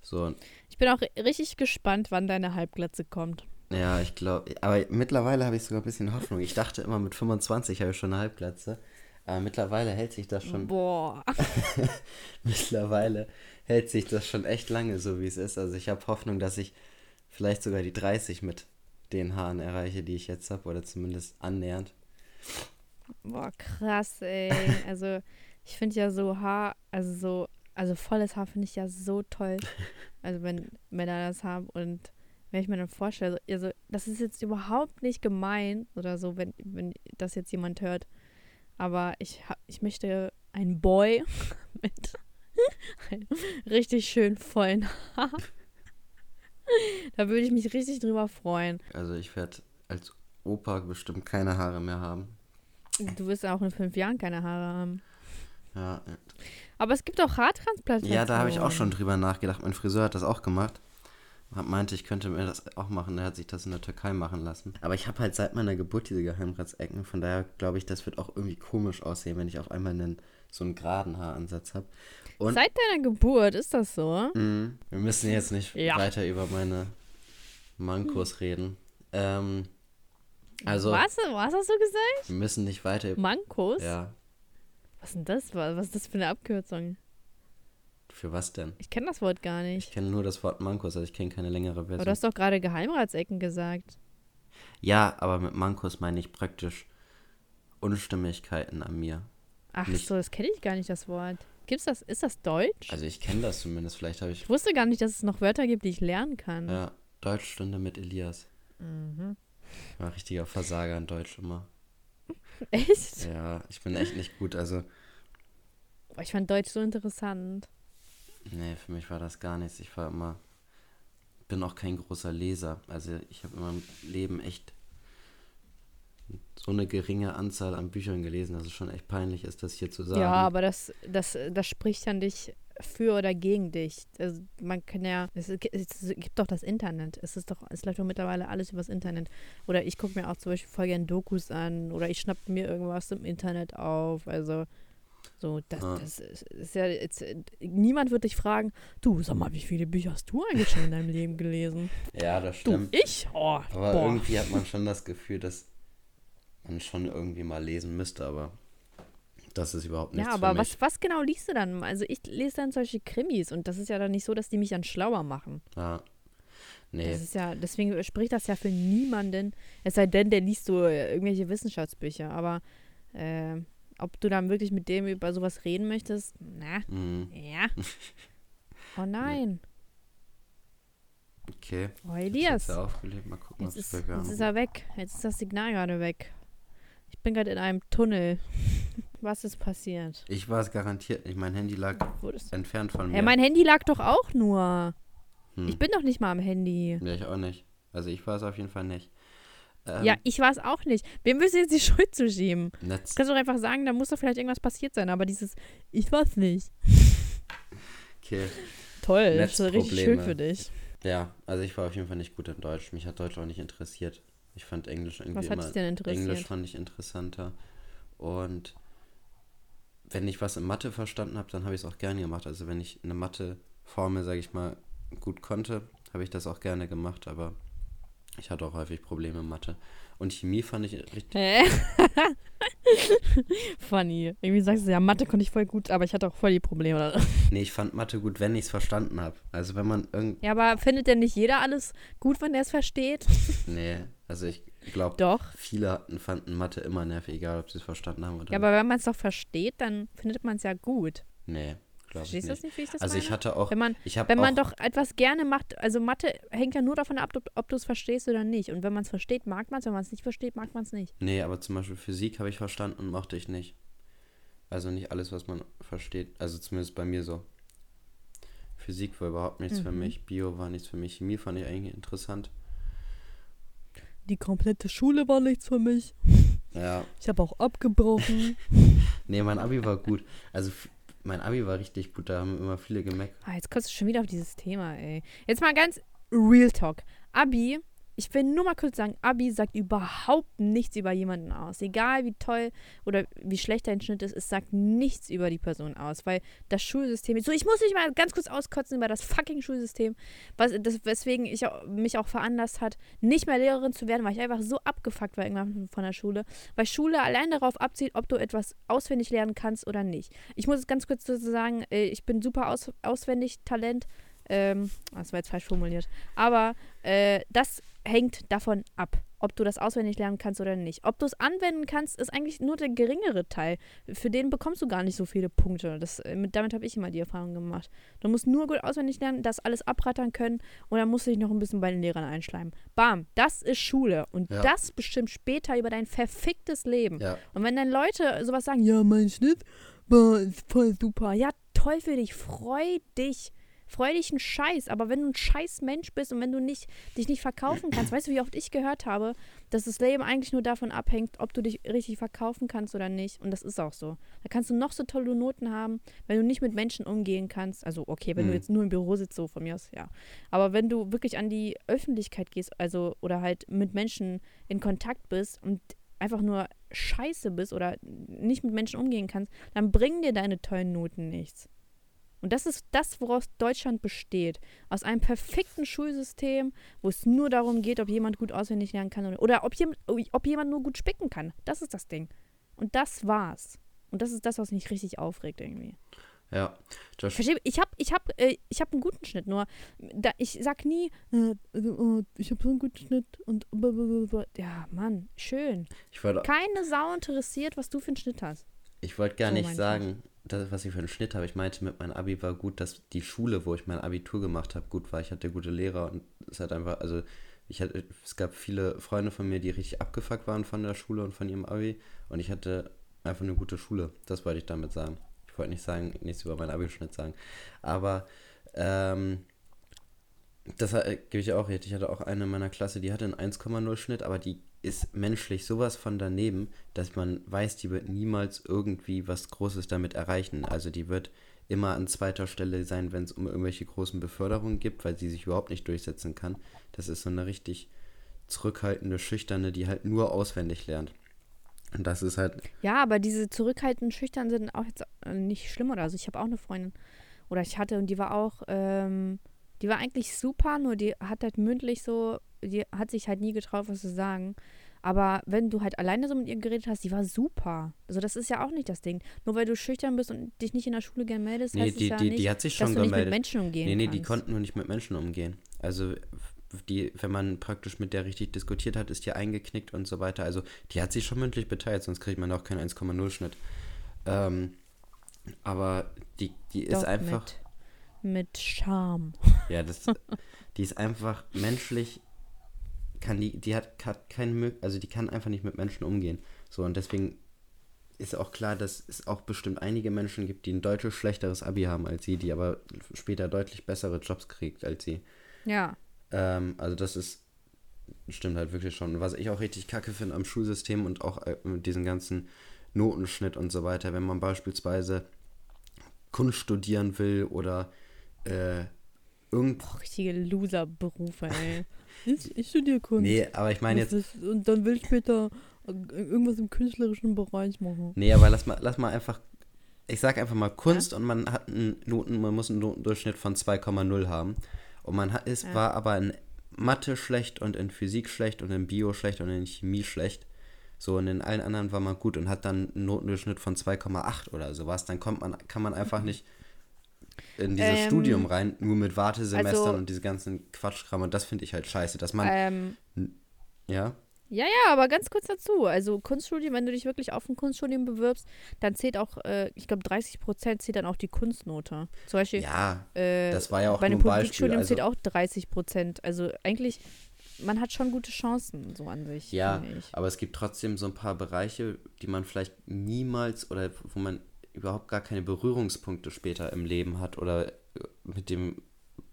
So, Ich bin auch ri- richtig gespannt, wann deine Halbglatze kommt. ja, ich glaube, aber mittlerweile habe ich sogar ein bisschen Hoffnung. Ich dachte immer, mit 25 habe ich schon eine Halbglatze. Aber mittlerweile hält sich das schon, Boah. mittlerweile hält sich das schon echt lange so, wie es ist. Also ich habe Hoffnung, dass ich vielleicht sogar die 30 mit den Haaren erreiche, die ich jetzt habe, oder zumindest annähernd. Boah, krass, ey. Also, ich finde ja so Haar, also so, also volles Haar finde ich ja so toll. Also, wenn Männer das haben und wenn ich mir dann vorstelle, also, das ist jetzt überhaupt nicht gemein oder so, wenn, wenn das jetzt jemand hört. Aber ich, ich möchte einen Boy mit einem richtig schön vollen Haar. Da würde ich mich richtig drüber freuen. Also ich werde als Opa bestimmt keine Haare mehr haben. Du wirst auch in fünf Jahren keine Haare haben. Ja, Aber es gibt auch Haartransplantationen. ja da habe ich auch schon drüber nachgedacht. Mein Friseur hat das auch gemacht. Hat meinte, ich könnte mir das auch machen. Er hat sich das in der Türkei machen lassen. Aber ich habe halt seit meiner Geburt diese Geheimratsecken. Von daher glaube ich, das wird auch irgendwie komisch aussehen, wenn ich auf einmal einen, so einen geraden Haaransatz habe. Und Seit deiner Geburt ist das so. mh, wir müssen jetzt nicht Ja. weiter über meine Mankos reden. Ähm, also, was? Was hast du gesagt? wir müssen nicht weiter über. Mankos? Ja, Was ist denn das? Was ist das für eine Abkürzung? für was denn? Ich kenne das Wort gar Ich nicht. kenne nur das Wort Mankos, also ich kenne keine längere Aber du Version. hast doch gerade Geheimratsecken gesagt. Ja, aber mit Mankos meine ich praktisch Unstimmigkeiten an mir. Ach Nicht- so, das kenne ich gar nicht, das Wort. Gibt's das? Ist das Deutsch? Also ich kenne das zumindest, vielleicht habe ich Ich wusste gar nicht, dass es noch Wörter gibt, die ich lernen kann. ja, Deutschstunde mit Elias. Mhm. Ich war richtiger Versager in Deutsch immer. Echt? Ja, ich bin echt nicht gut, also Boah, ich fand Deutsch so interessant. nee, für mich war das gar nichts. Ich war immer bin auch kein großer Leser. Also ich habe in meinem Leben echt so eine geringe Anzahl an Büchern gelesen, dass es schon echt peinlich ist, das hier zu sagen. Ja, aber das, das, das spricht dann dich für oder gegen dich. Also man kann ja, es, es gibt doch das Internet. Es ist doch, es läuft doch mittlerweile alles übers Internet. Oder ich gucke mir auch zum Beispiel voll gerne Dokus an oder ich schnapp mir irgendwas im Internet auf. Also so, das, Ah. das ist, ja jetzt, niemand wird dich fragen, du, sag mal, wie viele Bücher hast du eigentlich schon in deinem Leben gelesen? ja, das Du, stimmt. ich? Oh, Aber boah. irgendwie hat man schon das Gefühl, dass man schon irgendwie mal lesen müsste, aber das ist überhaupt nichts Ja, aber was, was genau liest du dann? Also ich lese dann solche Krimis und das ist ja dann nicht so, dass die mich dann schlauer machen. Ja. Nee, Das ist ja, deswegen spricht das ja für niemanden, es sei denn, der liest so äh, irgendwelche Wissenschaftsbücher. Aber äh, ob du dann wirklich mit dem über sowas reden möchtest, na, mhm, ja. Oh nein. okay. Oh, Jetzt Elias. ist er gucken, Jetzt was ist, jetzt ist er weg. Jetzt ist das Signal gerade weg. Ich bin gerade in einem Tunnel. Was ist passiert? Ich war es garantiert nicht. Mein Handy lag entfernt von mir. Hey, mein Handy lag doch auch nur. Hm. Ich bin doch nicht mal am Handy. Ja, ich auch nicht. Also ich war es auf jeden Fall nicht. Ähm, Ja, ich war es auch nicht. Wem willst du jetzt die Schuld zuschieben? Netz, Kannst du doch einfach sagen, da muss doch vielleicht irgendwas passiert sein, aber dieses, ich weiß nicht. okay. Toll, das ist richtig schön für dich. Ja, also ich war auf jeden Fall nicht gut in Deutsch. Mich hat Deutsch auch nicht interessiert. Ich fand Englisch irgendwie Was hat immer dich denn Englisch interessiert? fand ich interessanter. Und wenn ich was in Mathe verstanden habe, dann habe ich es auch gerne gemacht. Also wenn ich eine Mathe-Formel, sage ich mal, gut konnte, habe ich das auch gerne gemacht. Aber ich hatte auch häufig Probleme in Mathe. Und Chemie fand ich richtig. Funny. Irgendwie sagst du, ja, Mathe konnte ich voll gut, aber ich hatte auch voll die Probleme. Nee, ich fand Mathe gut, wenn ich es verstanden habe. Also wenn man irgend. Ja, aber findet denn nicht jeder alles gut, wenn er es versteht? Nee, also ich glaube, Doch. viele hatten, fanden Mathe immer nervig, egal ob sie es verstanden haben oder Ja, aber wenn man es doch versteht, dann findet man es ja gut. Nee, Verstehst du das nicht, wie ich das also meine? ich hatte auch. wenn man, wenn man doch etwas gerne macht, also Mathe hängt ja nur davon ab, ob, du es verstehst oder nicht. Und wenn man es versteht, mag man es. Wenn man es nicht versteht, mag man es nicht. Nee, aber zum Beispiel Physik habe ich verstanden und mochte ich nicht. Also nicht alles, was man versteht. Also zumindest bei mir so. Physik war überhaupt nichts für Mhm. mich. Bio war nichts für mich. Chemie fand ich eigentlich interessant. Die komplette Schule war nichts für mich. Ja. Ich habe auch abgebrochen. Nee, mein Abi war gut. Also mein Abi war richtig gut. Da haben immer viele gemeckert. Ah, jetzt kommst du schon wieder auf dieses Thema, ey. Jetzt mal ganz Real Talk. Abi, ich will nur mal kurz sagen, Abi sagt überhaupt nichts über jemanden aus. Egal wie toll oder wie schlecht dein Schnitt ist, es sagt nichts über die Person aus, weil das Schulsystem. So, ich muss mich mal ganz kurz auskotzen über das fucking Schulsystem, was, das, weswegen ich mich auch veranlasst hat, nicht mehr Lehrerin zu werden, weil ich einfach so abgefuckt war irgendwann von der Schule. Weil Schule allein darauf abzielt, ob du etwas auswendig lernen kannst oder nicht. Ich muss es ganz kurz dazu sagen, äh, ich bin super aus, auswendig Talent. Ähm, das war jetzt falsch formuliert. Aber äh, das hängt davon ab, ob du das auswendig lernen kannst oder nicht. Ob du es anwenden kannst, ist eigentlich nur der geringere Teil. Für den bekommst du gar nicht so viele Punkte. Das, äh, mit, damit habe ich immer die Erfahrung gemacht. Du musst nur gut auswendig lernen, das alles abrattern können und dann musst du dich noch ein bisschen bei den Lehrern einschleimen. Bam, das ist Schule. Und Ja. das bestimmt später über dein verficktes Leben. Ja. Und wenn dann Leute sowas sagen, ja, mein Schnitt war ist voll super. Ja, toll für dich, freu dich. Freu dich einen Scheiß. Aber wenn du ein scheiß Mensch bist und wenn du nicht, dich nicht verkaufen kannst, weißt du, wie oft ich gehört habe, dass das Leben eigentlich nur davon abhängt, ob du dich richtig verkaufen kannst oder nicht. Und das ist auch so. Da kannst du noch so tolle Noten haben, wenn du nicht mit Menschen umgehen kannst. Also, okay, wenn mhm. du jetzt nur im Büro sitzt, so von mir aus, ja. Aber wenn du wirklich an die Öffentlichkeit gehst, also, oder halt mit Menschen in Kontakt bist und einfach nur scheiße bist oder nicht mit Menschen umgehen kannst, dann bringen dir deine tollen Noten nichts. Und das ist das, woraus Deutschland besteht. Aus einem perfekten Schulsystem, wo es nur darum geht, ob jemand gut auswendig lernen kann oder, oder ob, jemand, ob jemand nur gut spicken kann. Das ist das Ding. Und das war's. Und das ist das, was mich richtig aufregt irgendwie. Ja, Josh. Versteh, ich habe ich hab, äh, hab einen guten Schnitt, nur da, ich sag nie, äh, äh, ich habe so einen guten Schnitt und ja, Mann, schön. Keine Sau interessiert, was du für einen Schnitt hast. Ich wollte gar so nicht sagen, das, was ich für einen Schnitt habe. Ich meinte, mit meinem Abi war gut, dass die Schule, wo ich mein Abitur gemacht habe, gut war. Ich hatte gute Lehrer und es hat einfach, also ich hatte, es gab viele Freunde von mir, die richtig abgefuckt waren von der Schule und von ihrem Abi und ich hatte einfach eine gute Schule. Das wollte ich damit sagen ich wollte nicht sagen, nichts über meinen Abischnitt sagen. Aber ähm, das äh, gebe ich auch recht. Ich hatte auch eine in meiner Klasse, die hatte einen 1,0 Schnitt, aber die ist menschlich sowas von daneben, dass man weiß, die wird niemals irgendwie was Großes damit erreichen. Also die wird immer an zweiter Stelle sein, wenn es um irgendwelche großen Beförderungen gibt, weil sie sich überhaupt nicht durchsetzen kann. Das ist so eine richtig zurückhaltende, schüchterne, die halt nur auswendig lernt. Und das ist halt. Ja, aber diese zurückhaltenden, schüchtern sind auch jetzt äh, nicht schlimm oder so. Ich habe auch eine Freundin, oder ich hatte, und die war auch, ähm, die war eigentlich super, nur die hat halt mündlich so, die hat sich halt nie getraut, was zu sagen. Aber wenn du halt alleine so mit ihr geredet hast, die war super. Also das ist ja auch nicht das Ding. Nur weil du schüchtern bist und dich nicht in der Schule gern meldest, nee, heißt die, es ja die, nicht, die hat sich schon dass du gemeldet. nicht mit Menschen umgehen Nee, nee, kannst. die konnten nur nicht mit Menschen umgehen. Also die, wenn man praktisch mit der richtig diskutiert hat, ist die eingeknickt und so weiter. Also die hat sich schon mündlich beteiligt, sonst kriegt man auch keinen 1,0 Schnitt. Ähm, aber die, die ist Doch, einfach. Mit, mit Charme. Ja, das, die ist einfach menschlich, kann die, die hat, hat keine also die kann einfach nicht mit Menschen umgehen. So, und deswegen ist auch klar, dass es auch bestimmt einige Menschen gibt, die ein deutlich schlechteres Abi haben als sie, die aber später deutlich bessere Jobs kriegt als sie. Ja. Ähm, also das ist, stimmt halt wirklich schon. Was ich auch richtig kacke finde am Schulsystem und auch äh, mit diesem ganzen Notenschnitt und so weiter, wenn man beispielsweise Kunst studieren will oder äh, irgend... Boah, richtige Loser-Berufe, ey. ich, ich studiere Kunst. Nee, aber ich meine jetzt... Ist, und dann will ich später irgendwas im künstlerischen Bereich machen. Nee, aber lass mal, lass mal einfach ich sag einfach mal Kunst ja? und man hat einen Noten, man muss einen Notendurchschnitt von 2,0 haben. Und man hat, es ja. war aber in Mathe schlecht und in Physik schlecht und in Bio schlecht und in Chemie schlecht. So, und in allen anderen war man gut und hat dann einen Notendurchschnitt von 2,8 oder sowas. Dann kommt man, kann man einfach nicht in dieses ähm, Studium rein, nur mit Wartesemestern also, und diese ganzen Quatschkram. Und das finde ich halt scheiße, dass man. Ähm, ja? Ja, ja, aber ganz kurz dazu. Also Kunststudium, wenn du dich wirklich auf ein Kunststudium bewirbst, dann zählt auch, äh, ich glaube, 30 Prozent zählt dann auch die Kunstnote. Zum Beispiel. Ja, äh, das war ja auch bei einem Politikstudium also, zählt auch 30 Prozent. Also eigentlich, man hat schon gute Chancen so an sich. Ja, aber es gibt trotzdem so ein paar Bereiche, die man vielleicht niemals oder wo man überhaupt gar keine Berührungspunkte später im Leben hat oder mit dem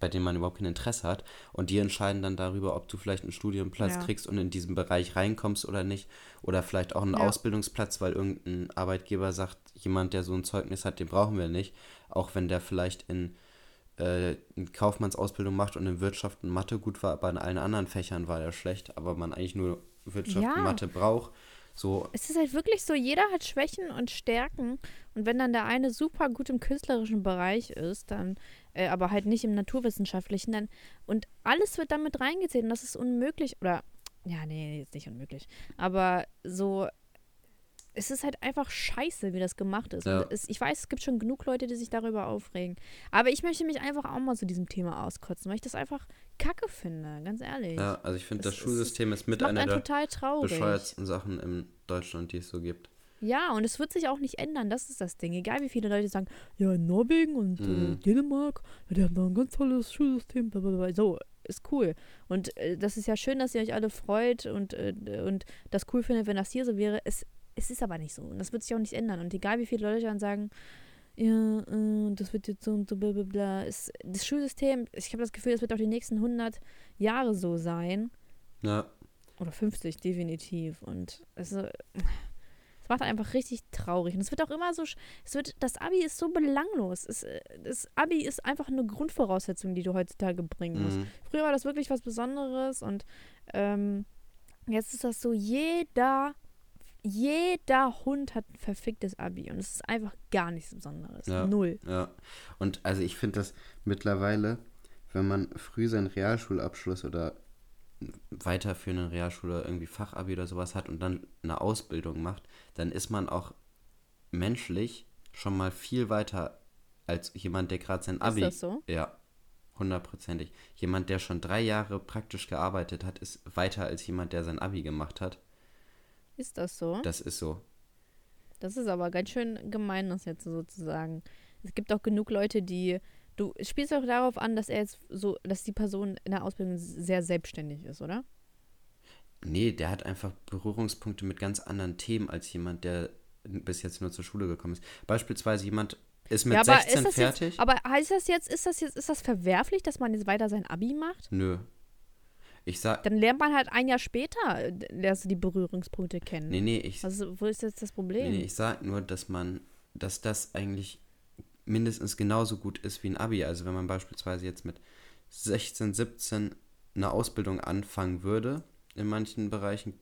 bei denen man überhaupt kein Interesse hat. Und die entscheiden dann darüber, ob du vielleicht einen Studienplatz ja. kriegst und in diesen Bereich reinkommst oder nicht. Oder vielleicht auch einen ja. Ausbildungsplatz, weil irgendein Arbeitgeber sagt, jemand, der so ein Zeugnis hat, den brauchen wir nicht. Auch wenn der vielleicht in äh, eine Kaufmannsausbildung macht und in Wirtschaft und Mathe gut war, aber in allen anderen Fächern war der schlecht, aber man eigentlich nur Wirtschaft ja. und Mathe braucht. So. Es ist halt wirklich so, jeder hat Schwächen und Stärken. Und wenn dann der eine super gut im künstlerischen Bereich ist, dann äh, aber halt nicht im naturwissenschaftlichen. Dann, und alles wird damit reingezählt und das ist unmöglich. Oder, ja, nee, jetzt nicht unmöglich. Aber so, es ist halt einfach scheiße, wie das gemacht ist. Ja. Es, ich weiß, es gibt schon genug Leute, die sich darüber aufregen. Aber ich möchte mich einfach auch mal zu diesem Thema auskotzen, weil ich das einfach kacke finde, ganz ehrlich. Ja, also ich finde, das, Schulsystem ist, mit einer der bescheuertsten Sachen in Deutschland, die es so gibt. Ja, und es wird sich auch nicht ändern, das ist das Ding. Egal wie viele Leute sagen, ja, in Norwegen und äh, mhm. äh, Dänemark, ja, die haben da ein ganz tolles Schulsystem, blablabla. so, ist cool. Und äh, das ist ja schön, dass ihr euch alle freut und, äh, und das cool findet, wenn das hier so wäre. Es, es ist aber nicht so und das wird sich auch nicht ändern. Und egal wie viele Leute dann sagen, ja, äh, das wird jetzt so und so, bla bla bla. Es, das Schulsystem, ich habe das Gefühl, das wird auch die nächsten 100 Jahre so sein. Ja. Oder 50, definitiv. Und es, äh, es macht einfach richtig traurig. Und es wird auch immer so, es wird, das Abi ist so belanglos. Es, äh, das Abi ist einfach eine Grundvoraussetzung, die du heutzutage bringen musst. Mhm. Früher war das wirklich was Besonderes und ähm, jetzt ist das so, jeder, jeder Hund hat ein verficktes Abi und es ist einfach gar nichts Besonderes. Ja. Null. Ja. Und also ich finde das mittlerweile, wenn man früh seinen Realschulabschluss oder weiterführenden Realschule irgendwie Fachabi oder sowas hat und dann eine Ausbildung macht, dann ist man auch menschlich schon mal viel weiter als jemand, der gerade sein Abi. Ist das so? Ja, hundertprozentig. Jemand, der schon drei Jahre praktisch gearbeitet hat, ist weiter als jemand, der sein Abi gemacht hat. Ist das so? Das ist so. Das ist aber ganz schön gemein, das jetzt sozusagen. Es gibt auch genug Leute, die. Du spielst auch darauf an, dass er jetzt so, dass die Person in der Ausbildung sehr selbstständig ist, oder? Nee, der hat einfach Berührungspunkte mit ganz anderen Themen als jemand, der bis jetzt nur zur Schule gekommen ist. Beispielsweise jemand ist mit ja, aber 16 ist das fertig. Jetzt, aber heißt das jetzt, ist das jetzt, ist das verwerflich, dass man jetzt weiter sein Abi macht? Nö. Ich sag, Dann lernt man halt ein Jahr später, lernst du die Berührungspunkte kennen. nee, nee, ich, Also, wo ist jetzt das Problem? nee, nee, ich sag nur, dass man, dass das eigentlich mindestens genauso gut ist wie ein Abi. Also wenn man beispielsweise jetzt mit 16, 17 eine Ausbildung anfangen würde, in manchen Bereichen,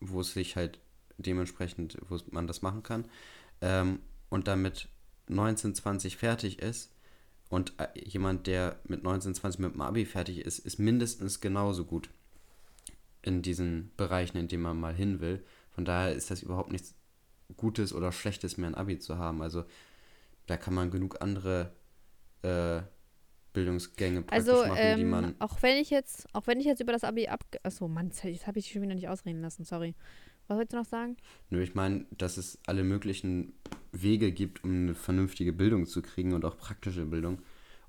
wo es sich halt dementsprechend, wo man das machen kann, ähm, und damit 19, 20 fertig ist und äh, jemand, der mit 19, 20 mit dem Abi fertig ist, ist mindestens genauso gut in diesen Bereichen, in denen man mal hin will. Von daher ist das überhaupt nichts Gutes oder Schlechtes mehr, ein Abi zu haben. Also da kann man genug andere äh, Bildungsgänge praktisch Also, machen, die ähm, man. auch wenn ich jetzt, auch wenn ich jetzt über das Abi ab. Achso, Mann, jetzt habe ich dich schon wieder nicht ausreden lassen, sorry. Was wolltest du noch sagen? Nö, ich meine, dass es alle möglichen Wege gibt, um eine vernünftige Bildung zu kriegen und auch praktische Bildung.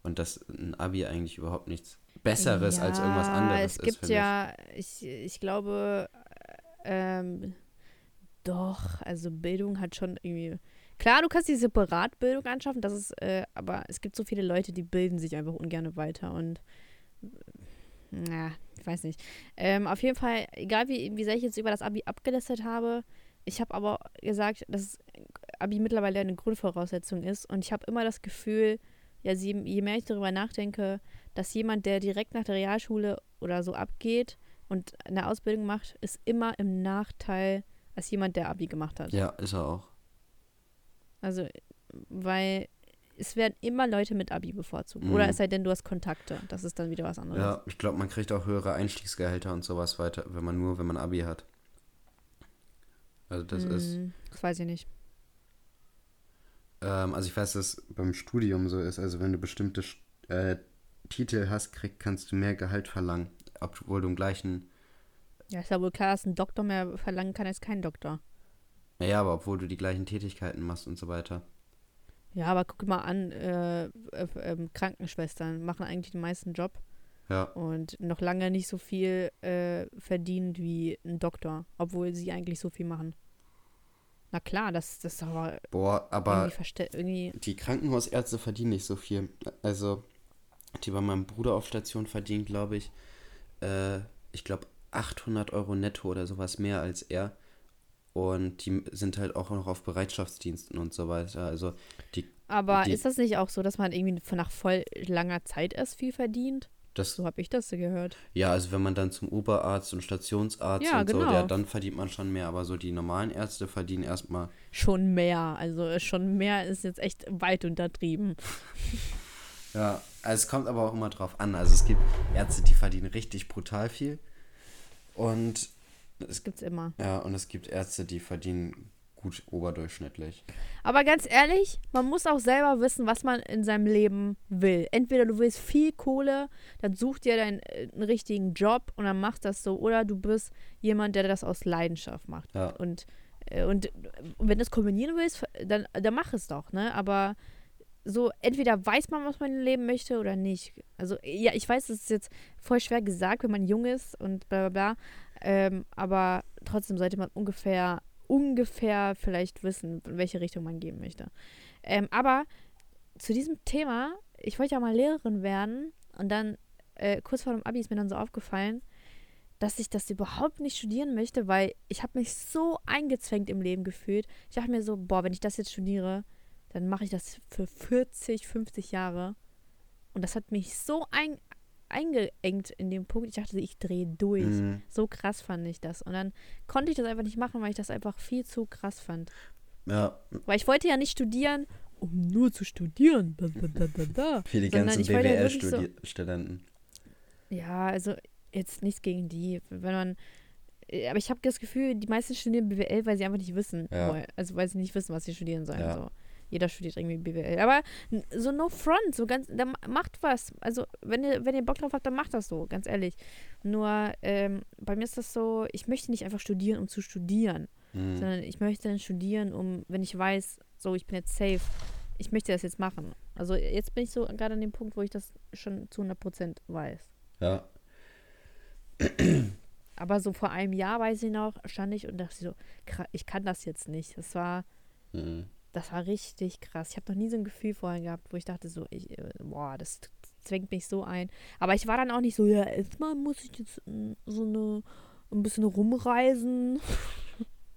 Und dass ein Abi eigentlich überhaupt nichts Besseres als irgendwas Ja, anderes Es ist. gibt finde ja, ich, ich glaube, ähm, doch, also Bildung hat schon irgendwie. Klar, du kannst die Separatbildung anschaffen, das ist, äh, aber es gibt so viele Leute, die bilden sich einfach ungern weiter und na, ich weiß nicht. Ähm, auf jeden Fall, egal wie, wie sehr ich jetzt über das Abi abgelästert habe, ich habe aber gesagt, dass Abi mittlerweile eine Grundvoraussetzung ist und ich habe immer das Gefühl, ja, je, je mehr ich darüber nachdenke, dass jemand, der direkt nach der Realschule oder so abgeht und eine Ausbildung macht, ist immer im Nachteil als jemand, der Abi gemacht hat. Ja, ist er auch. Also, weil es werden immer Leute mit Abi bevorzugt. Mhm. Oder es sei denn, du hast Kontakte. Das ist dann wieder was anderes. Ja, ich glaube, man kriegt auch höhere Einstiegsgehälter und sowas weiter, wenn man nur, wenn man Abi hat. Also das ist. Hm, Das weiß ich nicht. Ähm, also ich weiß, dass es beim Studium so ist. Also wenn du bestimmte äh, Titel hast, krieg, kannst du mehr Gehalt verlangen, obwohl du im gleichen. Ja, ist ja wohl klar, dass ein Doktor mehr verlangen kann als kein Doktor. Naja, aber obwohl du die gleichen Tätigkeiten machst und so weiter. Ja, aber guck mal an, äh, äh, ähm, Krankenschwestern machen eigentlich den meisten Job Ja. und noch lange nicht so viel äh, verdient wie ein Doktor, obwohl sie eigentlich so viel machen. Na klar, das, das ist aber Boah, aber irgendwie, irgendwie die Krankenhausärzte verdienen nicht so viel. Also, die bei meinem Bruder auf Station verdienen, glaube ich, äh, ich glaube 800 Euro netto oder sowas mehr als er. Und die sind halt auch noch auf Bereitschaftsdiensten und so weiter. Also, die, Aber Die- ist das nicht auch so, dass man irgendwie nach voll langer Zeit erst viel verdient? das, So habe ich das gehört. ja, also wenn man dann zum Oberarzt und Stationsarzt Ja, und so, genau. der, dann verdient man schon mehr. Aber so die normalen Ärzte verdienen erstmal, Schon mehr. Also schon mehr ist jetzt echt weit untertrieben. ja, also es kommt aber auch immer drauf an. Also es gibt Ärzte, die verdienen richtig brutal viel. Und Das gibt's immer. Ja, und es gibt Ärzte, die verdienen gut oberdurchschnittlich. Aber ganz ehrlich, man muss auch selber wissen, was man in seinem Leben will. Entweder du willst viel Kohle, dann such dir deinen äh, einen richtigen Job und dann machst das so. Oder du bist jemand, der das aus Leidenschaft macht. Ja. Und, äh, und äh, wenn du es kombinieren willst, dann, dann mach es doch, ne? Aber so, entweder weiß man, was man im Leben möchte oder nicht. Also, ja, ich weiß, es ist jetzt voll schwer gesagt, wenn man jung ist und bla bla bla. Ähm, aber trotzdem sollte man ungefähr ungefähr vielleicht wissen, in welche Richtung man gehen möchte. Ähm, aber zu diesem Thema, ich wollte ja mal Lehrerin werden und dann äh, kurz vor dem Abi ist mir dann so aufgefallen, dass ich das überhaupt nicht studieren möchte, weil ich habe mich so eingezwängt im Leben gefühlt. Ich dachte mir so, boah, wenn ich das jetzt studiere, dann mache ich das für 40, 50 Jahre. Und das hat mich so ein, eingeengt in dem Punkt. Ich dachte, ich drehe durch. Mhm. So krass fand ich das. Und dann konnte ich das einfach nicht machen, weil ich das einfach viel zu krass fand. Ja, Weil ich wollte ja nicht studieren, um nur zu studieren. Da, da, da, da, für die ganzen wirklich so- BWL-Studenten. Ja, also jetzt nichts gegen die. Wenn man. äh, Aber ich habe das Gefühl, die meisten studieren BWL, weil sie einfach nicht wissen. Ja. Also weil sie nicht wissen, was sie studieren sollen. Ja. So. Jeder studiert irgendwie BWL. Aber so no front, so ganz, dann macht was. Also wenn ihr, wenn ihr Bock drauf habt, dann macht das so, ganz ehrlich. Nur ähm, bei mir ist das so, ich möchte nicht einfach studieren, um zu studieren, Mhm. sondern ich möchte dann studieren, um, wenn ich weiß, so ich bin jetzt safe, ich möchte das jetzt machen. Also jetzt bin ich so gerade an dem Punkt, wo ich das schon zu 100% weiß. Ja, Aber so vor einem Jahr, weiß ich noch, stand ich und dachte so, ich kann das jetzt nicht. Das war, mhm. Das war richtig krass. Ich habe noch nie so ein Gefühl vorher gehabt, wo ich dachte so, ich, äh, boah, das zwängt mich so ein. Aber ich war dann auch nicht so, ja, erstmal muss ich jetzt mm, so eine, ein bisschen rumreisen.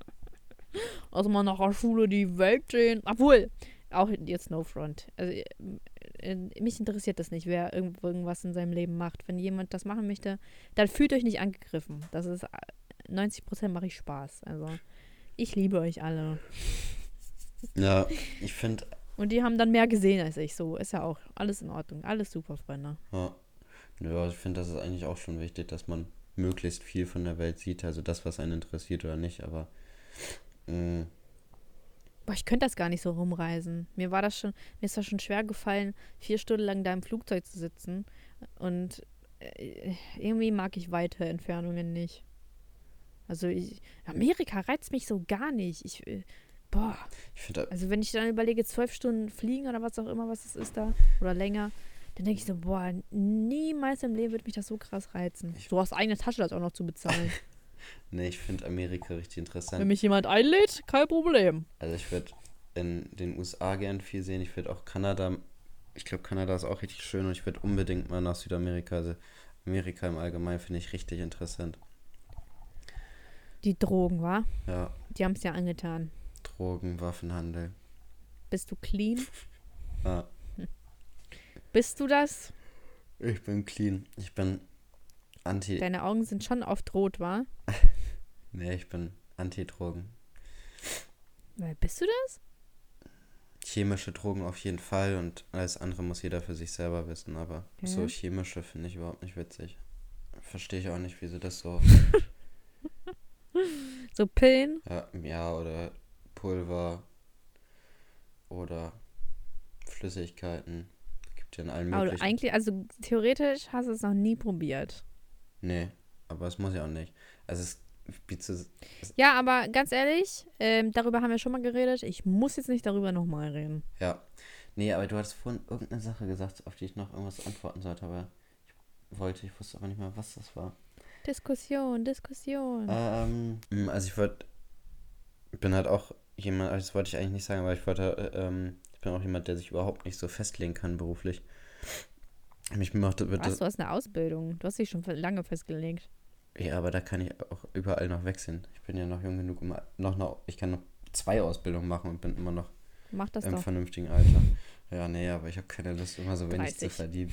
also mal nach der Schule die Welt sehen. Obwohl, auch jetzt No Front. Also äh, äh, mich interessiert das nicht, wer irgendwas in seinem Leben macht. Wenn jemand das machen möchte, dann fühlt euch nicht angegriffen. Das ist äh, 90 Prozent mache ich Spaß. Also ich liebe euch alle. Ja, ich finde, Und die haben dann mehr gesehen als ich. So ist ja auch alles in Ordnung. Alles super, Freunde. ja, ja, ich finde, das ist eigentlich auch schon wichtig, dass man möglichst viel von der Welt sieht, also das, was einen interessiert oder nicht, aber mh, Boah, ich könnte das gar nicht so rumreisen. Mir war das schon, mir ist das schon schwer gefallen, vier Stunden lang da im Flugzeug zu sitzen. Und äh, irgendwie mag ich weite Entfernungen nicht. Also ich, Amerika reizt mich so gar nicht. Ich, äh, boah, ich finde, also wenn ich dann überlege, zwölf Stunden fliegen oder was auch immer, was es ist da, oder länger, dann denke ich so, boah, niemals im Leben wird mich das so krass reizen. Du hast eigene Tasche das auch noch zu bezahlen. nee, ich finde Amerika richtig interessant. Wenn mich jemand einlädt, kein Problem. Also ich würde in den USA gern viel sehen. Ich würde auch Kanada, ich glaube Kanada ist auch richtig schön und ich würde unbedingt mal nach Südamerika. Also Amerika im Allgemeinen finde ich richtig interessant. Die Drogen, wa? Ja, Die haben es ja angetan. Drogen, Waffenhandel. Bist du clean? Ja, Bist du das? ich bin clean. Ich bin anti. Deine Augen sind schon oft rot, wa? Nee, ich bin Anti-Drogen. Bist du das? Chemische Drogen auf jeden Fall und alles andere muss jeder für sich selber wissen, aber Okay. so chemische finde ich überhaupt nicht witzig. Verstehe ich auch nicht, wieso das so. So Pillen? Ja, ja, oder Pulver oder Flüssigkeiten. Gibt ja in allen Aber möglichen. eigentlich, also theoretisch hast du es noch nie probiert. Nee, aber es muss ja auch nicht. Also es zu, Ja, aber ganz ehrlich, ähm, darüber haben wir schon mal geredet. Ich muss jetzt nicht darüber nochmal reden. ja. Nee, aber du hattest vorhin irgendeine Sache gesagt, auf die ich noch irgendwas antworten sollte, aber ich wollte, ich wusste aber nicht mehr, was das war. Diskussion, Diskussion. Ähm, also ich wollte, bin halt auch jemand, das wollte ich eigentlich nicht sagen, aber ich wollte, äh, ähm, ich bin auch jemand, der sich überhaupt nicht so festlegen kann beruflich. Mich macht, wird Was, das, du hast eine Ausbildung. Du hast dich schon lange festgelegt. ja, aber da kann ich auch überall noch wechseln. Ich bin ja noch jung genug, um noch, noch ich kann noch zwei Ausbildungen machen und bin immer noch Mach das im doch. vernünftigen Alter. Ja, nee, aber ich habe keine Lust, immer so wenig zu 30. verdienen.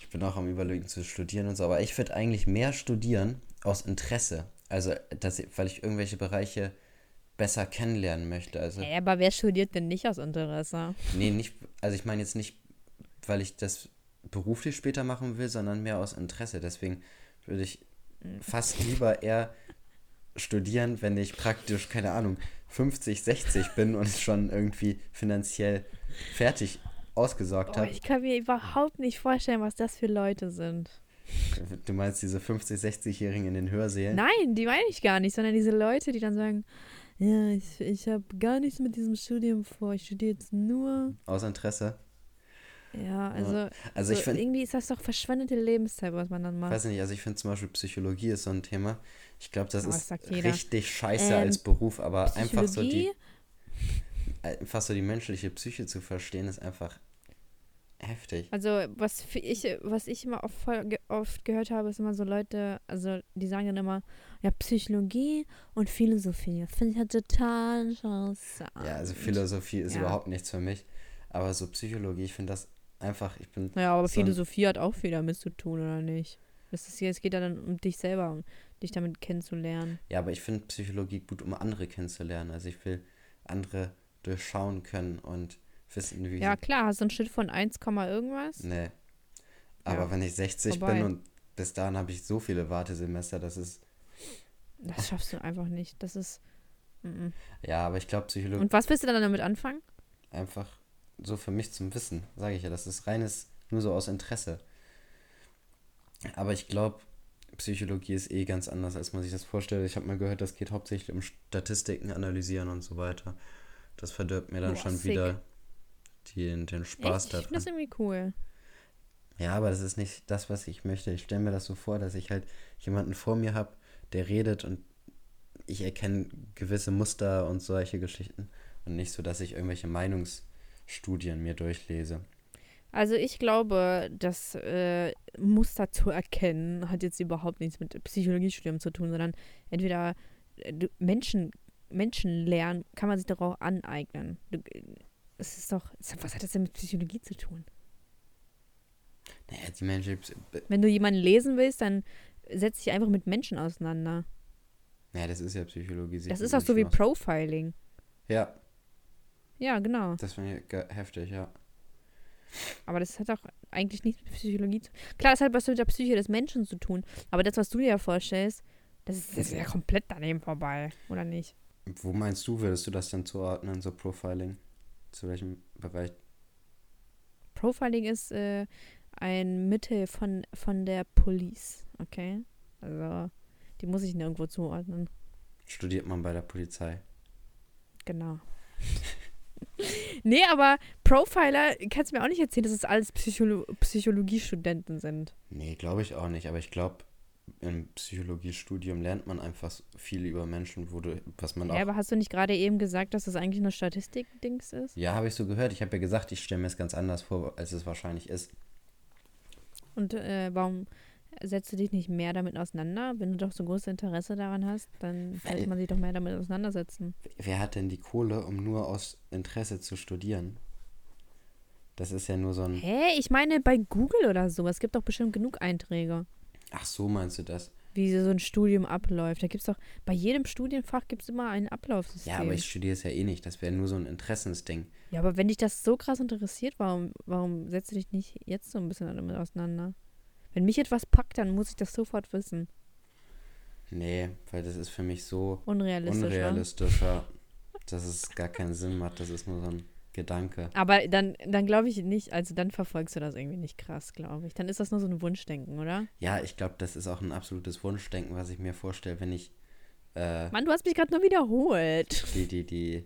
Ich bin auch am überlegen zu studieren und so, aber ich würde eigentlich mehr studieren aus Interesse. Also, dass weil ich irgendwelche Bereiche besser kennenlernen möchte. Also, Ey, aber wer studiert denn nicht aus Interesse? nee, nicht, also ich meine jetzt nicht, weil ich das beruflich später machen will, sondern mehr aus Interesse. Deswegen würde ich fast lieber eher studieren, wenn ich praktisch, keine Ahnung, 50, 60 bin und schon irgendwie finanziell fertig ausgesorgt Oh, habe. ich kann mir überhaupt nicht vorstellen, was das für Leute sind. Du meinst diese 50, 60-Jährigen in den Hörsälen? Nein, die meine ich gar nicht, sondern diese Leute, die dann sagen, ja, ich, ich habe gar nichts mit diesem Studium vor. Ich studiere jetzt nur. Aus Interesse? Ja, also, Also ich so finde, irgendwie ist das doch verschwendete Lebenszeit, was man dann macht. weiß nicht, also ich finde zum Beispiel Psychologie ist so ein Thema. Ich glaube, das Oh, ist richtig scheiße Ähm, als Beruf, aber einfach so die, einfach so die menschliche Psyche zu verstehen, ist einfach heftig. Also, was ich, was ich immer oft, oft gehört habe, ist immer so Leute, also die sagen dann immer, ja, Psychologie und Philosophie. Finde ich halt total interessant. Ja, also Philosophie ist Ja. überhaupt nichts für mich. Aber so Psychologie, ich finde das einfach, ich bin, Naja, aber so Philosophie hat auch viel damit zu tun, oder nicht? Das ist, es geht ja dann um dich selber, um dich damit kennenzulernen. ja, aber ich finde Psychologie gut, um andere kennenzulernen. Also ich will andere durchschauen können und wissen, wie Ja, klar, hast du einen Schnitt von 1, Komma irgendwas? Nee. Aber Ja, wenn ich 60 vorbei. bin und bis dahin habe ich so viele Wartesemester, das ist. Das schaffst du einfach nicht. Das ist. Mm Ja, aber ich glaube, -mm. Psychologie Und was willst du dann damit anfangen? einfach so für mich zum Wissen, sage ich ja. Das ist reines, nur so aus Interesse. Aber ich glaube, Psychologie ist eh ganz anders, als man sich das vorstellt. Ich habe mal gehört, das geht hauptsächlich um Statistiken analysieren und so weiter. Das verdirbt mir dann Boah, schon sick. wieder den, den Spaß Echt? Ich finde daran. das irgendwie cool. Ja, aber das ist nicht das, was ich möchte. Ich stelle mir das so vor, dass ich halt jemanden vor mir habe, der redet und ich erkenne gewisse Muster und solche Geschichten. Und nicht so, dass ich irgendwelche Meinungsstudien mir durchlese. Also ich glaube, das äh, Muster zu erkennen hat jetzt überhaupt nichts mit Psychologiestudium zu tun, sondern entweder äh, Menschen, Menschen lernen, kann man sich doch auch aneignen. Äh, es ist doch, was hat das denn mit Psychologie zu tun? Naja, die Menschen. Wenn du jemanden lesen willst, dann setz dich einfach mit Menschen auseinander. Naja, das ist ja Psychologie. Das ist auch so wie aus- Profiling. Ja, Ja, genau. das finde ich heftig, ja. Aber das hat auch eigentlich nichts mit Psychologie zu tun. Klar, das hat was mit der Psyche des Menschen zu tun. Aber das, was du dir vorstellst, das ist, das ist ja komplett daneben vorbei, oder nicht? Wo meinst du, würdest du das denn zuordnen, so Profiling? Zu welchem Bereich? Profiling ist äh, ein Mittel von, von der Police, okay? Also, die muss ich nirgendwo zuordnen. Studiert man bei der Polizei? Genau. nee, aber Profiler, kannst du mir auch nicht erzählen, dass es alles Psycholo Psychologiestudenten sind. Nee, glaube ich auch nicht. Aber ich glaube, im Psychologiestudium lernt man einfach viel über Menschen, wo du, was man Ja, auch. aber hast du nicht gerade eben gesagt, dass das eigentlich nur Statistik-Dings ist? Ja, habe ich so gehört. Ich habe ja gesagt, ich stelle mir es ganz anders vor, als es wahrscheinlich ist. Und äh, warum setzt du dich nicht mehr damit auseinander? Wenn du doch so großes Interesse daran hast, dann sollte man sich doch mehr damit auseinandersetzen. Wer hat denn die Kohle, um nur aus Interesse zu studieren? Das ist ja nur so ein. Hä? Ich meine bei Google oder so. Es gibt doch bestimmt genug Einträge, Ach so, meinst du das? wie so ein Studium abläuft. Da gibt es doch, bei jedem Studienfach gibt es immer ein Ablaufsystem. Ja, aber ich studiere es ja eh nicht. Das wäre nur so ein Interessensding. Ja, aber wenn dich das so krass interessiert, warum, warum setzt du dich nicht jetzt so ein bisschen damit auseinander? Wenn mich etwas packt, dann muss ich das sofort wissen. Nee, weil das ist für mich so Unrealistisch. wa? unrealistischer, dass es gar keinen Sinn macht. Das ist nur so ein Gedanke. Aber dann, dann glaube ich nicht, also dann verfolgst du das irgendwie nicht krass, glaube ich. Dann ist das nur so ein Wunschdenken, oder? Ja, ich glaube, das ist auch ein absolutes Wunschdenken, was ich mir vorstelle, wenn ich äh, Mann, du hast mich gerade nur wiederholt. die, die, die,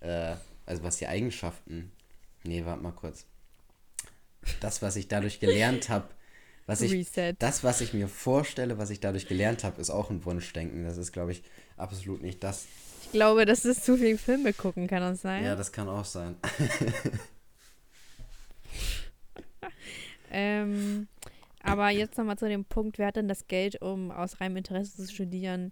äh, also was die Eigenschaften. Nee, warte mal kurz. Das, was ich dadurch gelernt habe, was ich, Reset. das, was ich mir vorstelle, was ich dadurch gelernt habe, ist auch ein Wunschdenken. Das ist, glaube ich, absolut nicht das. Ich glaube, dass es zu viel Filme gucken kann das sein. Ja, das kann auch sein. Ähm, aber jetzt nochmal zu dem Punkt, wer hat denn das Geld, um aus reinem Interesse zu studieren?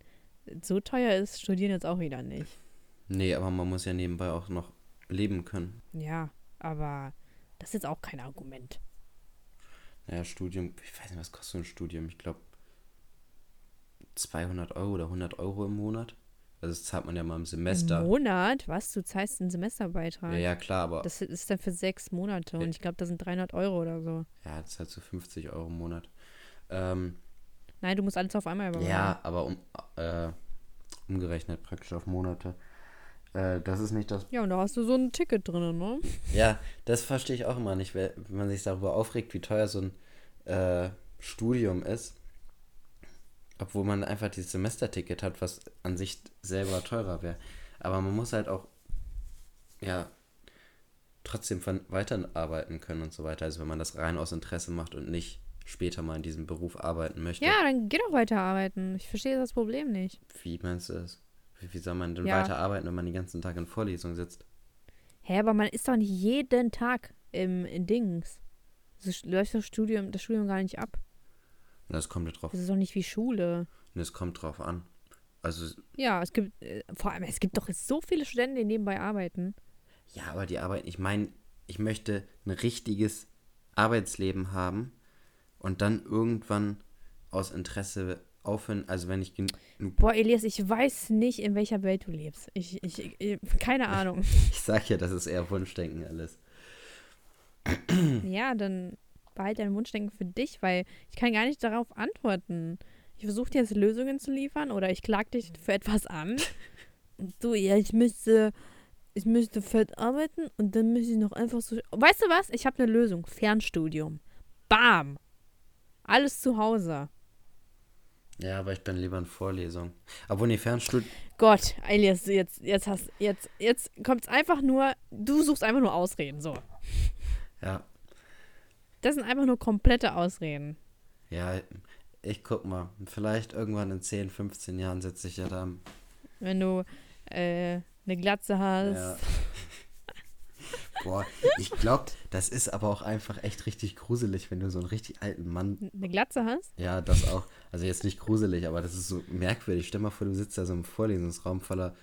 So teuer ist Studieren jetzt auch wieder nicht. Nee, aber man muss ja nebenbei auch noch leben können. Ja, aber das ist jetzt auch kein Argument. Naja, Studium, ich weiß nicht, was kostet so ein Studium? Ich glaube 200 Euro oder 100 Euro im Monat. Also das zahlt man ja mal im Semester. Im Monat? Was? Du zahlst einen Semesterbeitrag? Ja, ja, klar, aber Das ist dann für sechs Monate und ich glaube, das sind 300 Euro oder so. ja, das ist halt so 50 Euro im Monat. Ähm, Nein, du musst alles auf einmal überweisen. ja, aber um, äh, umgerechnet praktisch auf Monate. Äh, das ist nicht das. Ja, und da hast du so ein Ticket drin, ne? Ja, das verstehe ich auch immer nicht, wenn man sich darüber aufregt, wie teuer so ein äh, Studium ist. Obwohl man einfach dieses Semesterticket hat, was an sich selber teurer wäre. Aber man muss halt auch, ja, trotzdem von weiterarbeiten können und so weiter. Also wenn man das rein aus Interesse macht und nicht später mal in diesem Beruf arbeiten möchte. Ja, dann geh doch weiterarbeiten. Ich verstehe das Problem nicht. Wie meinst du das? Wie, wie soll man denn Ja. weiterarbeiten, wenn man den ganzen Tag in Vorlesungen sitzt? Hä, aber man ist doch nicht jeden Tag im in Dings. Das läuft das Studium, das Studium gar nicht ab. Das kommt ja drauf, Das ist doch nicht wie Schule. es kommt drauf an. Also, Ja, es gibt, äh, vor allem, es gibt doch so viele Studenten, die nebenbei arbeiten. ja, aber die Arbeit, ich meine, ich möchte ein richtiges Arbeitsleben haben und dann irgendwann aus Interesse aufhören, also wenn ich Boah, Elias, ich weiß nicht, in welcher Welt du lebst. Ich, ich, ich keine Ahnung. ich sag ja, das ist eher Wunschdenken alles. ja, dann behalt deinen Wunschdenken für dich, weil ich kann gar nicht darauf antworten. Ich versuche dir jetzt Lösungen zu liefern oder ich klag dich für etwas an. Und du, ja, ich müsste, ich müsste fett arbeiten und dann müsste ich noch einfach so. Weißt du was? Ich habe eine Lösung. Fernstudium. Bam. Alles zu Hause. Ja, aber ich bin lieber in Vorlesungen. Obwohl, nee, Fernstudium, Gott, Elias, jetzt, jetzt hast, jetzt, jetzt kommt's einfach nur, du suchst einfach nur Ausreden, so. ja, Das sind einfach nur komplette Ausreden. ja, ich guck mal, vielleicht irgendwann in 10, 15 Jahren sitze ich ja da Wenn du äh, eine Glatze hast. Ja. Boah, ich glaube, das ist aber auch einfach echt richtig gruselig, wenn du so einen richtig alten Mann. Eine Glatze hast? Ja, das auch. Also jetzt nicht gruselig, aber das ist so merkwürdig. Stell mal vor, du sitzt da so im Vorlesungsraum voller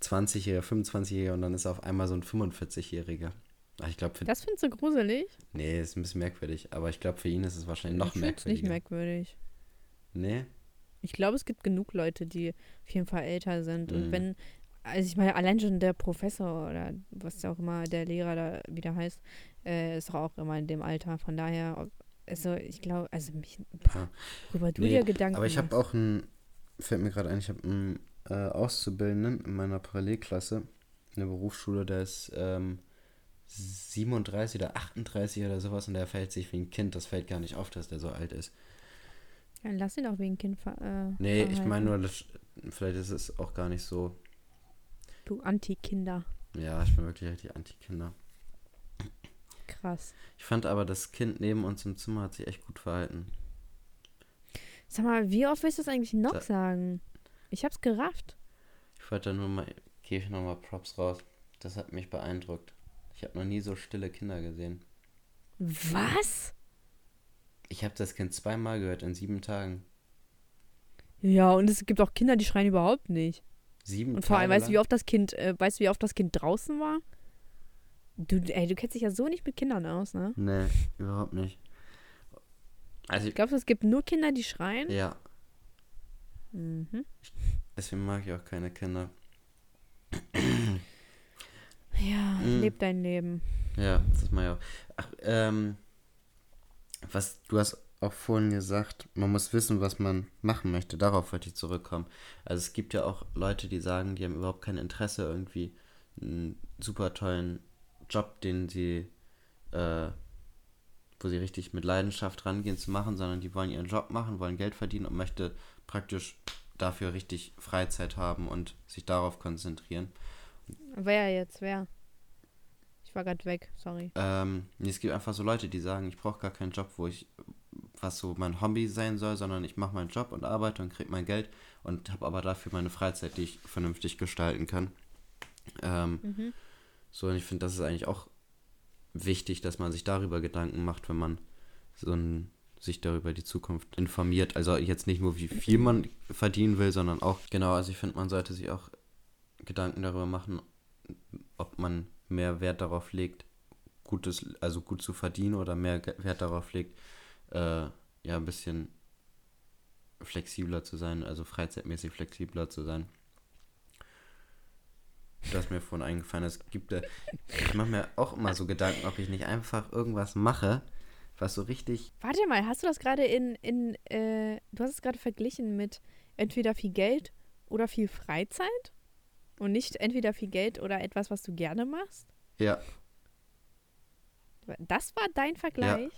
20-Jähriger, 25-Jähriger und dann ist auf einmal so ein 45-Jähriger. Ach, Ich glaube, für. Das findest du gruselig? Nee, ist ein bisschen merkwürdig, aber ich glaube, für ihn ist es wahrscheinlich noch ich find's nicht merkwürdiger. merkwürdig. Nee? Ich glaube, es gibt genug Leute, die auf jeden Fall älter sind. Und Mhm. wenn, also ich meine, allein schon der Professor oder was auch immer der Lehrer da wieder heißt, äh, ist auch immer in dem Alter. Von daher, also ich glaube, also mich, Ja. worüber du Nee, dir Gedanken Aber ich habe auch einen, fällt mir gerade ein, ich habe einen äh, Auszubildenden in meiner Parallelklasse, eine Berufsschule, der ist ähm, 37 oder 38 oder sowas und der verhält sich wie ein Kind. Das fällt gar nicht auf, dass der so alt ist. Ja, lass ihn doch wegen Kind ver äh, Nee, ich verhalten. meine nur, das, vielleicht ist es auch gar nicht so. Du Anti-Kinder. Ja, ich bin wirklich richtig Anti-Kinder. Krass. Ich fand aber, das Kind neben uns im Zimmer hat sich echt gut verhalten. Sag mal, wie oft willst du das eigentlich noch Da- sagen? Ich hab's gerafft. Ich wollte nur mal, gebe ich nochmal Props raus. Das hat mich beeindruckt. Ich habe noch nie so stille Kinder gesehen. Was? Ich habe das Kind zweimal gehört in sieben Tagen. Ja, und es gibt auch Kinder, die schreien überhaupt nicht. Sieben Und vor allem, Tage weißt du, wie oft das Kind, äh, weißt du, wie oft das Kind draußen war? Du, ey, du kennst dich ja so nicht mit Kindern aus, ne? Nee, überhaupt nicht. Also, ich, Glaubst du, es gibt nur Kinder, die schreien? ja, Mhm. deswegen mag ich auch keine Kinder. Ja, Mhm. leb dein Leben. Ja, das mag ich auch. Ach, ähm, was, du hast auch vorhin gesagt, man muss wissen, was man machen möchte. Darauf wollte ich zurückkommen. Also es gibt ja auch Leute, die sagen, die haben überhaupt kein Interesse, irgendwie einen super tollen Job, den sie, äh, wo sie richtig mit Leidenschaft rangehen zu machen, sondern die wollen ihren Job machen, wollen Geld verdienen und möchte praktisch dafür richtig Freizeit haben und sich darauf konzentrieren. Wer jetzt? Wer? Ich war gerade weg, sorry. Ähm, nee, es gibt einfach so Leute, die sagen, ich brauche gar keinen Job, wo ich, was so mein Hobby sein soll, sondern ich mache meinen Job und arbeite und kriege mein Geld und habe aber dafür meine Freizeit, die ich vernünftig gestalten kann. Ähm, Mhm. so, und ich finde, das ist eigentlich auch wichtig, dass man sich darüber Gedanken macht, wenn man so ein, sich darüber die Zukunft informiert. Also jetzt nicht nur, wie viel man verdienen will, sondern auch, genau, also ich finde, man sollte sich auch Gedanken darüber machen, ob man mehr Wert darauf legt, gutes, also gut zu verdienen oder mehr Wert darauf legt, äh, ja, ein bisschen flexibler zu sein, also freizeitmäßig flexibler zu sein. Das ist mir vorhin eingefallen. Es gibt, äh, ich mache mir auch immer so Gedanken, ob ich nicht einfach irgendwas mache, was so richtig, Warte mal, hast du das gerade in, in äh, du hast es gerade verglichen mit entweder viel Geld oder viel Freizeit? Und nicht entweder viel Geld oder etwas, was du gerne machst? ja, Das war dein Vergleich?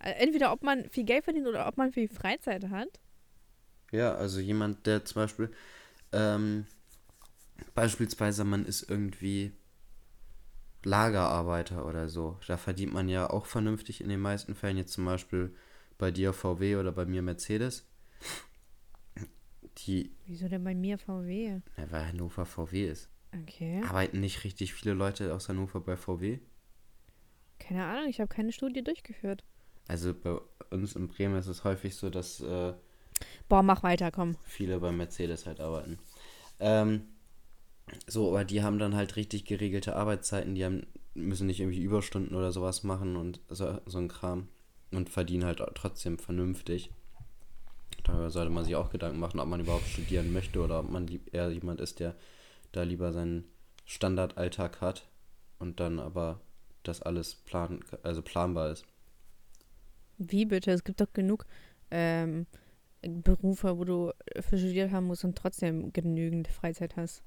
Äh, Entweder ob man viel Geld verdient oder ob man viel Freizeit hat? Ja, also jemand, der zum Beispiel, ähm, beispielsweise man ist irgendwie Lagerarbeiter oder so. Da verdient man ja auch vernünftig in den meisten Fällen. Jetzt zum Beispiel bei dir VW oder bei mir Mercedes. Die. Wieso denn bei mir VW? Ja, weil Hannover VW ist. Okay. Arbeiten nicht richtig viele Leute aus Hannover bei VW? Keine Ahnung, ich habe keine Studie durchgeführt. Also bei uns in Bremen ist es häufig so, dass äh, Boah, mach weiter, komm. viele bei Mercedes halt arbeiten. Ähm, so, aber die haben dann halt richtig geregelte Arbeitszeiten, die haben, müssen nicht irgendwie Überstunden oder sowas machen und so, so ein Kram und verdienen halt trotzdem vernünftig. Darüber sollte man sich auch Gedanken machen, ob man überhaupt studieren möchte oder ob man eher jemand ist, der da lieber seinen Standardalltag hat und dann aber das alles plan, also planbar ist. Wie bitte? Es gibt doch genug ähm, Berufe, wo du für studiert haben musst und trotzdem genügend Freizeit hast.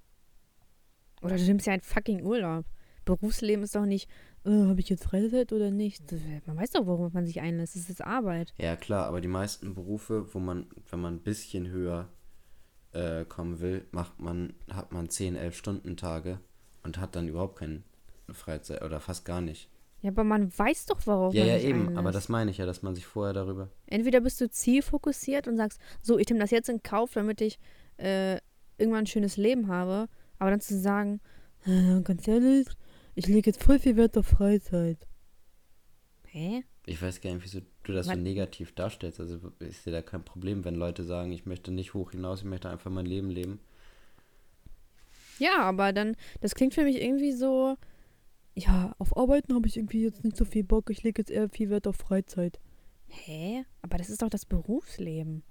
Oder du nimmst ja einen fucking Urlaub. Berufsleben ist doch nicht, äh, habe ich jetzt Freizeit oder nicht? Man weiß doch, worauf man sich einlässt. Das ist Arbeit. Ja, klar, aber die meisten Berufe, wo man, wenn man ein bisschen höher äh, kommen will, macht man, hat man 10, 11 Stunden Tage und hat dann überhaupt keine Freizeit oder fast gar nicht. Ja, aber man weiß doch, worauf Ja, man ja, sich eben, einlässt. aber das meine ich ja, dass man sich vorher darüber. Entweder bist du zielfokussiert und sagst, so, ich nehme das jetzt in Kauf, damit ich äh, irgendwann ein schönes Leben habe. Aber dann zu sagen, äh, ganz ehrlich, ich lege jetzt voll viel Wert auf Freizeit. Hä? Ich weiß gar nicht, wieso du das so Man- negativ darstellst. Also ist dir da kein Problem, wenn Leute sagen, ich möchte nicht hoch hinaus, ich möchte einfach mein Leben leben. Ja, aber dann, das klingt für mich irgendwie so, ja, auf Arbeiten habe ich irgendwie jetzt nicht so viel Bock, ich lege jetzt eher viel Wert auf Freizeit. Hä? Aber das ist doch das Berufsleben.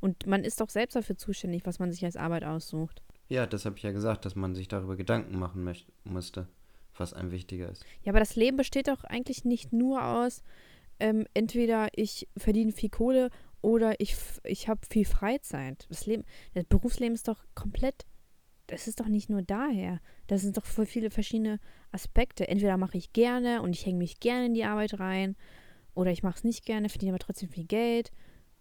Und man ist doch selbst dafür zuständig, was man sich als Arbeit aussucht. Ja, das habe ich ja gesagt, dass man sich darüber Gedanken machen möchte, musste, was einem wichtiger ist. Ja, aber das Leben besteht doch eigentlich nicht nur aus, ähm, entweder ich verdiene viel Kohle oder ich, ich habe viel Freizeit. Das Leben, das Berufsleben ist doch komplett, das ist doch nicht nur daher. Das sind doch voll viele verschiedene Aspekte. Entweder mache ich gerne und ich hänge mich gerne in die Arbeit rein oder ich mache es nicht gerne, verdiene aber trotzdem viel Geld.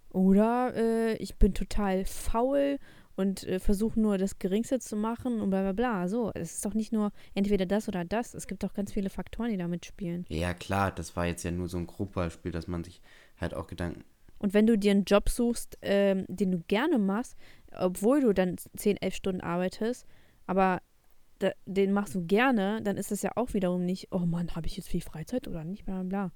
Oder äh, ich bin total faul und äh, versuche nur das Geringste zu machen und bla bla bla. So, es ist doch nicht nur entweder das oder das. Es gibt doch ganz viele Faktoren, die da mitspielen. Ja, klar, das war jetzt ja nur so ein Grobbeispiel, dass man sich halt auch Gedanken. Und wenn du dir einen Job suchst, ähm, den du gerne machst, obwohl du dann 10, 11 Stunden arbeitest, aber da, den machst du gerne, dann ist es ja auch wiederum nicht, oh Mann, habe ich jetzt viel Freizeit oder nicht, bla bla bla.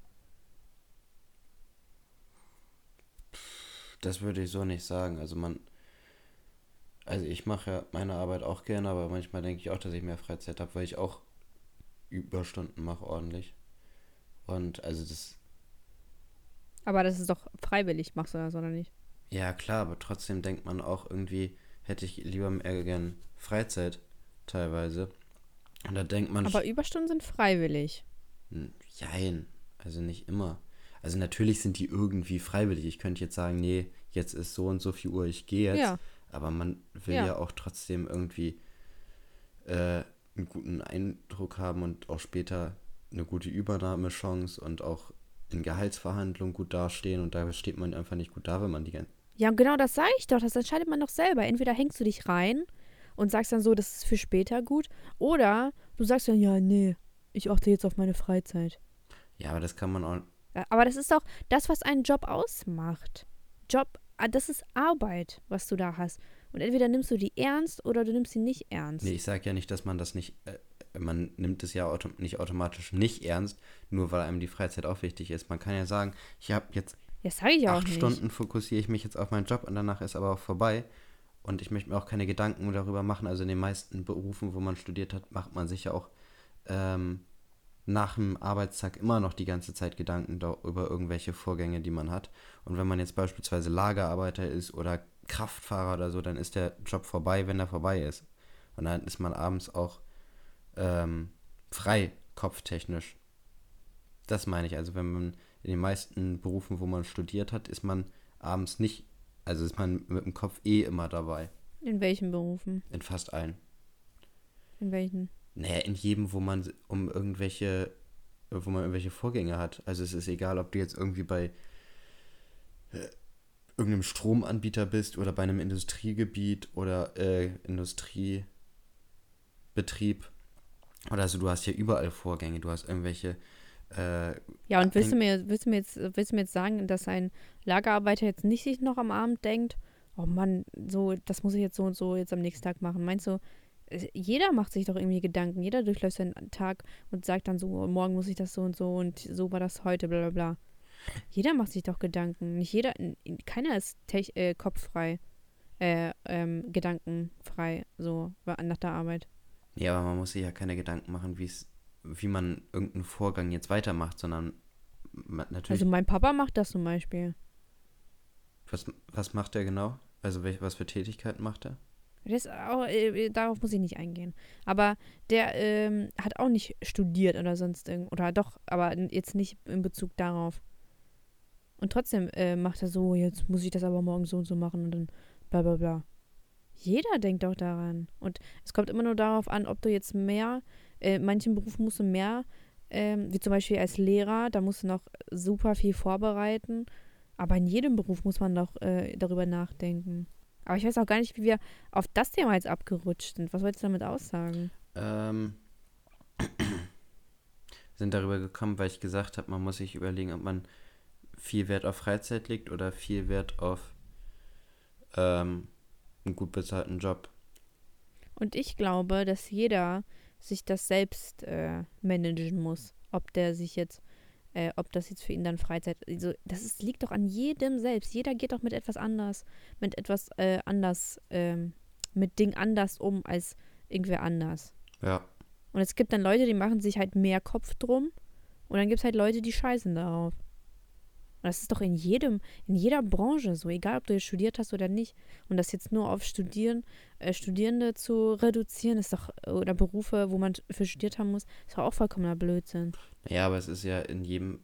Das würde ich so nicht sagen. Also man. Also ich mache ja meine Arbeit auch gerne, aber manchmal denke ich auch, dass ich mehr Freizeit habe, weil ich auch Überstunden mache ordentlich. Und also das. Aber das ist doch freiwillig, machst du das oder nicht? Ja, klar, aber trotzdem denkt man auch irgendwie, hätte ich lieber mehr gern Freizeit teilweise. Und da denkt man, Aber Überstunden sind freiwillig. Jein, also nicht immer. Also natürlich sind die irgendwie freiwillig. Ich könnte jetzt sagen, nee, jetzt ist so und so viel Uhr, ich gehe jetzt. Ja. Aber man will Ja. ja, auch trotzdem irgendwie äh, einen guten Eindruck haben und auch später eine gute Übernahmechance und auch in Gehaltsverhandlungen gut dastehen. Und da steht man einfach nicht gut da, wenn man die ganze Ja, genau das sage ich doch. Das entscheidet man doch selber. Entweder hängst du dich rein und sagst dann so, das ist für später gut. Oder du sagst dann, ja, nee, ich achte jetzt auf meine Freizeit. Ja, aber das kann man auch. Aber das ist doch das, was einen Job ausmacht. Job, das ist Arbeit, was du da hast. Und entweder nimmst du die ernst oder du nimmst sie nicht ernst. Nee, ich sage ja nicht, dass man das nicht. Äh, man nimmt es ja auto nicht automatisch nicht ernst, nur weil einem die Freizeit auch wichtig ist. Man kann ja sagen, ich habe jetzt Das sage ich auch acht nicht. Stunden fokussiere ich mich jetzt auf meinen Job und danach ist aber auch vorbei. Und ich möchte mir auch keine Gedanken darüber machen. Also in den meisten Berufen, wo man studiert hat, macht man sich ja auch ähm, nach dem Arbeitstag immer noch die ganze Zeit Gedanken da- über irgendwelche Vorgänge, die man hat. Und wenn man jetzt beispielsweise Lagerarbeiter ist oder Kraftfahrer oder so, dann ist der Job vorbei, wenn er vorbei ist. Und dann ist man abends auch ähm, frei, kopftechnisch. Das meine ich. Also wenn man in den meisten Berufen, wo man studiert hat, ist man abends nicht, also ist man mit dem Kopf eh immer dabei. In welchen Berufen? In fast allen. In welchen? Naja, in jedem, wo man um irgendwelche, wo man irgendwelche Vorgänge hat. Also es ist egal, ob du jetzt irgendwie bei äh, irgendeinem Stromanbieter bist oder bei einem Industriegebiet oder äh, Industriebetrieb. Oder also du hast ja überall Vorgänge, du hast irgendwelche. Äh, Ja, und willst du, mir, willst, du mir jetzt, willst du mir jetzt sagen, dass ein Lagerarbeiter jetzt nicht sich noch am Abend denkt, oh Mann, so, das muss ich jetzt so und so jetzt am nächsten Tag machen? Meinst du, äh, jeder macht sich doch irgendwie Gedanken, jeder durchläuft seinen Tag und sagt dann so, morgen muss ich das so und so und so war das heute, bla bla bla. Jeder macht sich doch Gedanken. Nicht jeder, keiner ist tech, äh, kopffrei, äh, ähm, gedankenfrei, so nach der Arbeit. Nee, aber man muss sich ja keine Gedanken machen, wie's, wie man irgendeinen Vorgang jetzt weitermacht, sondern ma- natürlich. Also mein Papa macht das zum Beispiel. was, was macht er genau? Also welch, was für Tätigkeiten macht er? Auch, äh, darauf muss ich nicht eingehen. Aber der ähm, hat auch nicht studiert oder sonst irgend oder doch, aber jetzt nicht in Bezug darauf. Und trotzdem äh, macht er so, jetzt muss ich das aber morgen so und so machen und dann bla bla bla. Jeder denkt doch daran. Und es kommt immer nur darauf an, ob du jetzt mehr, äh, manchen Berufen musst du mehr, ähm, wie zum Beispiel als Lehrer, da musst du noch super viel vorbereiten. Aber in jedem Beruf muss man doch äh, darüber nachdenken. Aber ich weiß auch gar nicht, wie wir auf das Thema jetzt abgerutscht sind. Was wolltest du damit aussagen? Ähm, sind darüber gekommen, weil ich gesagt habe, man muss sich überlegen, ob man viel Wert auf Freizeit legt oder viel Wert auf ähm, einen gut bezahlten Job. Und ich glaube, dass jeder sich das selbst äh, managen muss. Ob der sich jetzt, äh, ob das jetzt für ihn dann Freizeit, also das ist, liegt doch an jedem selbst. Jeder geht doch mit etwas anders, mit etwas äh, anders, ähm, mit Ding anders um als irgendwer anders. Ja, Und es gibt dann Leute, die machen sich halt mehr Kopf drum. Und dann gibt es halt Leute, die scheißen darauf. Und das ist doch in jedem, in jeder Branche so, egal ob du jetzt studiert hast oder nicht. Und das jetzt nur auf Studieren, äh, Studierende zu reduzieren, ist doch, oder Berufe, wo man für studiert haben muss, ist doch auch vollkommener Blödsinn. ja, aber es ist ja in jedem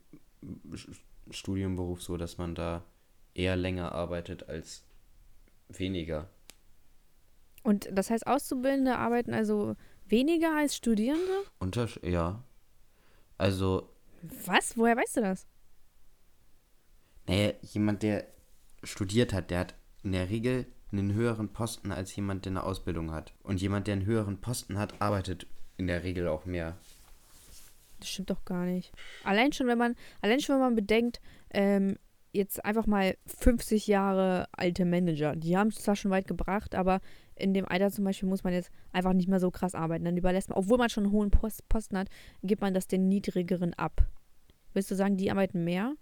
Studienberuf so, dass man da eher länger arbeitet als weniger. Und das heißt, Auszubildende arbeiten also weniger als Studierende? Untersch ja. Also, Was? Woher weißt du das? Naja, jemand, der studiert hat, der hat in der Regel einen höheren Posten als jemand, der eine Ausbildung hat. Und jemand, der einen höheren Posten hat, arbeitet in der Regel auch mehr. Das stimmt doch gar nicht. Allein schon, wenn man, allein schon, wenn man bedenkt, ähm, jetzt einfach mal 50 Jahre alte Manager, die haben es zwar schon weit gebracht, aber in dem Alter zum Beispiel muss man jetzt einfach nicht mehr so krass arbeiten. Dann überlässt man, obwohl man schon einen hohen Post, Posten hat, gibt man das den niedrigeren ab. Willst du sagen, die arbeiten mehr?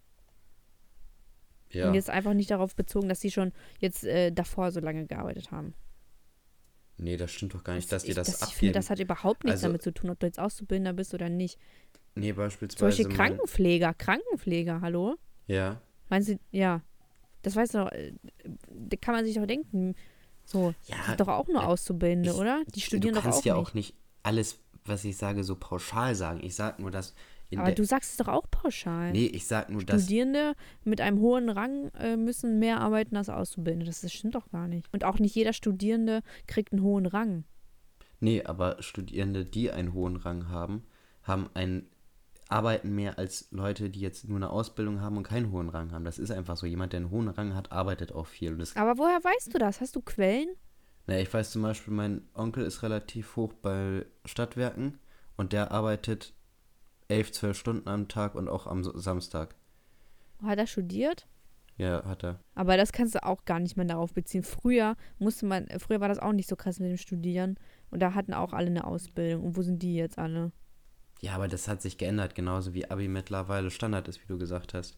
Ja. Und jetzt einfach nicht darauf bezogen, dass sie schon jetzt äh, davor so lange gearbeitet haben. Nee, das stimmt doch gar nicht, dass die ich, das, das, ich abgeben. finde, das hat überhaupt nichts Also- damit zu tun, ob du jetzt Auszubildender bist oder nicht. nee, Zum beispielsweise. Beispiel mein- Krankenpfleger, Krankenpfleger, hallo? Ja. Meinst du, ja. Das weiß doch, äh, kann man sich doch denken. So, Ja, das sind doch auch nur äh, Auszubildende, ich- oder? Die studieren du doch kannst auch ja nicht. auch nicht alles, was ich sage, so pauschal sagen. Ich sag nur, dass Aber du sagst es doch auch pauschal. nee, ich sag nur, dass. Studierende mit einem hohen Rang äh, müssen mehr arbeiten als Auszubildende. Das, das stimmt doch gar nicht. Und auch nicht jeder Studierende kriegt einen hohen Rang. Nee, aber Studierende, die einen hohen Rang haben, haben einen. arbeiten mehr als Leute, die jetzt nur eine Ausbildung haben und keinen hohen Rang haben. Das ist einfach so. Jemand, der einen hohen Rang hat, arbeitet auch viel. Aber woher weißt du das? Hast du Quellen? na, ich weiß zum Beispiel, mein Onkel ist relativ hoch bei Stadtwerken und der arbeitet elf, zwölf Stunden am Tag und auch am Samstag. Hat er studiert? Ja, hat er. Aber das kannst du auch gar nicht mehr darauf beziehen. Früher musste man, äh, früher war das auch nicht so krass mit dem Studieren. Und da hatten auch alle eine Ausbildung. Und wo sind die jetzt alle? Ja, aber das hat sich geändert, genauso wie Abi mittlerweile Standard ist, wie du gesagt hast.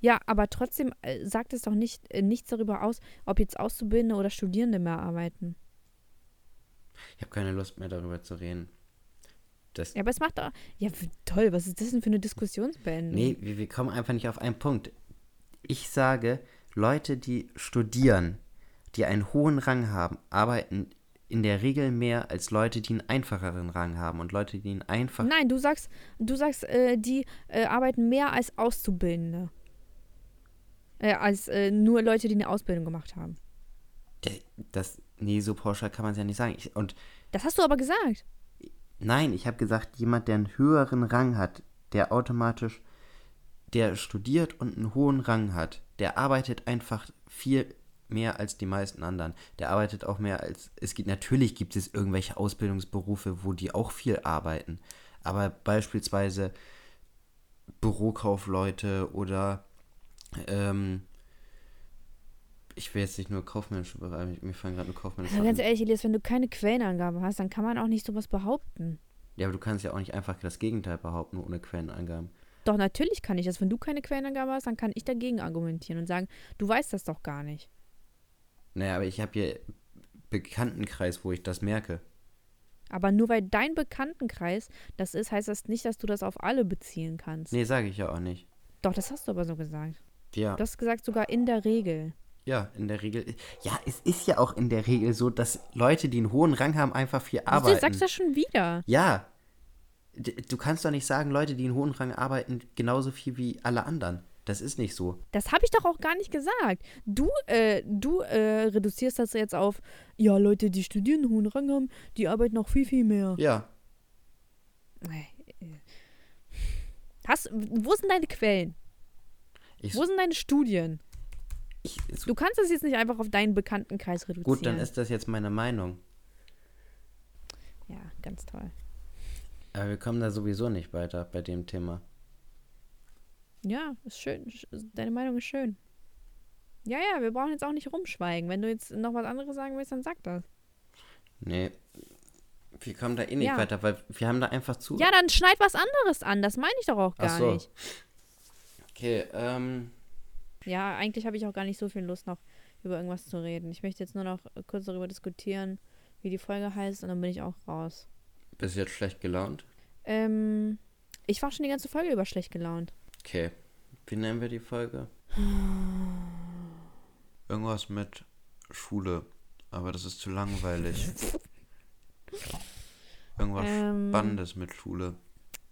Ja, aber trotzdem äh, sagt es doch nicht, äh, nichts darüber aus, ob jetzt Auszubildende oder Studierende mehr arbeiten. Ich habe keine Lust mehr darüber zu reden. Das, Ja, aber es macht doch. Ja, toll, was ist das denn für eine Diskussionsbeendigung? nee, wir, wir kommen einfach nicht auf einen Punkt. Ich sage, Leute, die studieren, die einen hohen Rang haben, arbeiten in der Regel mehr als Leute, die einen einfacheren Rang haben. Und Leute, die einen einfach. Nein, du sagst, du sagst, äh, die äh, arbeiten mehr als Auszubildende. Äh, als äh, nur Leute, die eine Ausbildung gemacht haben. Das, nee, so pauschal kann man es ja nicht sagen. Ich, und Das hast du aber gesagt. Nein, ich habe gesagt, jemand, der einen höheren Rang hat, der automatisch, der studiert und einen hohen Rang hat, der arbeitet einfach viel mehr als die meisten anderen. Der arbeitet auch mehr als. Es gibt natürlich gibt es irgendwelche Ausbildungsberufe, wo die auch viel arbeiten. Aber beispielsweise Bürokaufleute oder ähm, ich will jetzt nicht nur kaufmännische Bereiche, mir fallen gerade nur kaufmännische Also ganz an. ehrlich, Elias, wenn du keine Quellenangabe hast, dann kann man auch nicht sowas behaupten. Ja, aber du kannst ja auch nicht einfach das Gegenteil behaupten, ohne Quellenangaben. Doch, natürlich kann ich das. Wenn du keine Quellenangabe hast, dann kann ich dagegen argumentieren und sagen, du weißt das doch gar nicht. Naja, aber ich habe hier Bekanntenkreis, wo ich das merke. Aber nur weil dein Bekanntenkreis das ist, heißt das nicht, dass du das auf alle beziehen kannst. Nee, sage ich ja auch nicht. Doch, das hast du aber so gesagt. Ja. Du hast gesagt, sogar in der Regel. Ja, in der Regel. Ja, es ist ja auch in der Regel so, dass Leute, die einen hohen Rang haben, einfach viel Du arbeiten. sagst das schon wieder. Ja. Du kannst doch nicht sagen, Leute, die einen hohen Rang arbeiten, genauso viel wie alle anderen. Das ist nicht so. Das habe ich doch auch gar nicht gesagt. Du, äh, du äh, reduzierst das jetzt auf, ja, Leute, die studieren, einen hohen Rang haben, die arbeiten noch viel, viel mehr. Ja. Nee, äh. Hast, wo sind deine Quellen? Ich, Wo sind deine Studien? Ich, Du kannst das jetzt nicht einfach auf deinen Bekanntenkreis reduzieren. gut, dann ist das jetzt meine Meinung. Ja, ganz toll. Aber wir kommen da sowieso nicht weiter bei dem Thema. Ja, ist schön. Sch- Deine Meinung ist schön. Ja, ja, wir brauchen jetzt auch nicht rumschweigen. Wenn du jetzt noch was anderes sagen willst, dann sag das. Nee. Wir kommen da eh nicht Ja. weiter, weil wir haben da einfach zu. Ja, dann schneid was anderes an. Das meine ich doch auch gar Ach so. nicht. Okay, ähm. Ja, eigentlich habe ich auch gar nicht so viel Lust, noch über irgendwas zu reden. Ich möchte jetzt nur noch kurz darüber diskutieren, wie die Folge heißt, und dann bin ich auch raus. Bist du jetzt schlecht gelaunt? Ähm, ich war schon die ganze Folge über schlecht gelaunt. Okay. Wie nennen wir die Folge? Irgendwas mit Schule. Aber das ist zu langweilig. Irgendwas Ähm, Spannendes mit Schule.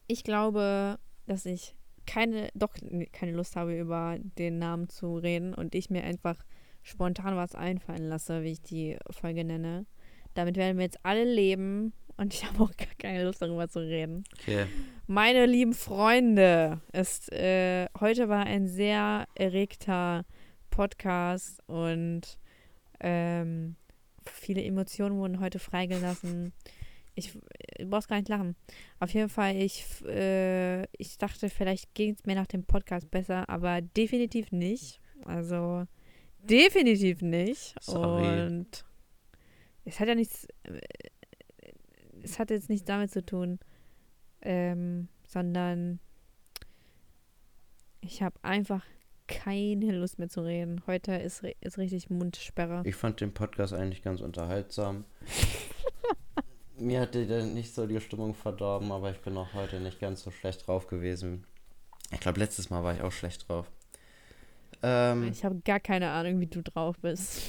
Ich glaube, dass ich keine, doch keine Lust habe, über den Namen zu reden und ich mir einfach spontan was einfallen lasse, wie ich die Folge nenne. Damit werden wir jetzt alle leben und ich habe auch gar keine Lust darüber zu reden. Okay. Meine lieben Freunde, es, äh, heute war ein sehr erregter Podcast und ähm, viele Emotionen wurden heute freigelassen. Ich du brauchst gar nicht lachen. Auf jeden Fall, ich, äh, ich dachte, vielleicht ging es mir nach dem Podcast besser, aber definitiv nicht. Also definitiv nicht. Sorry. Und es hat ja nichts, äh, es hat jetzt nichts damit zu tun, ähm, sondern ich habe einfach keine Lust mehr zu reden. Heute ist, ist richtig Mundsperre. Ich fand den Podcast eigentlich ganz unterhaltsam. Mir hat der nicht so die Stimmung verdorben, aber ich bin auch heute nicht ganz so schlecht drauf gewesen. Ich glaube, letztes Mal war ich auch schlecht drauf. Ähm, Ich habe gar keine Ahnung, wie du drauf bist.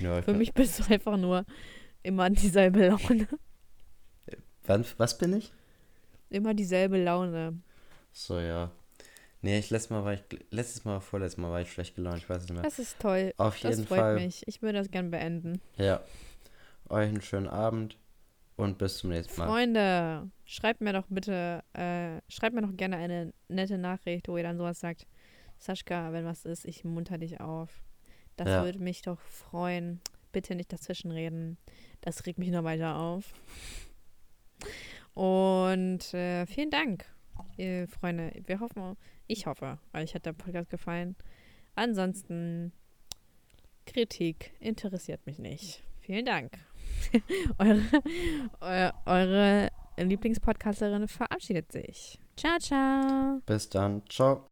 ja, Für mich bist du einfach nur immer dieselbe Laune. Wann, was bin ich? Immer dieselbe Laune. So, ja. Nee, ich letztes Mal war ich, letztes Mal, vorletztes Mal war ich schlecht gelaunt, ich weiß es nicht mehr. Das ist toll. Auf Das jeden freut Fall, mich. Ich würde das gern beenden. ja. Euch einen schönen Abend und bis zum nächsten Mal. Freunde, schreibt mir doch bitte, äh, schreibt mir doch gerne eine nette Nachricht, wo ihr dann sowas sagt. Saschka, wenn was ist, ich munter dich auf. Das Ja. würde mich doch freuen. Bitte nicht dazwischenreden. Das regt mich noch weiter auf. Und äh, vielen Dank, ihr Freunde. Wir hoffen, ich hoffe, euch hat der Podcast gefallen. Ansonsten, Kritik interessiert mich nicht. Vielen Dank. eure, eu- eure Lieblingspodcasterin verabschiedet sich. Ciao, ciao. Bis dann. Ciao.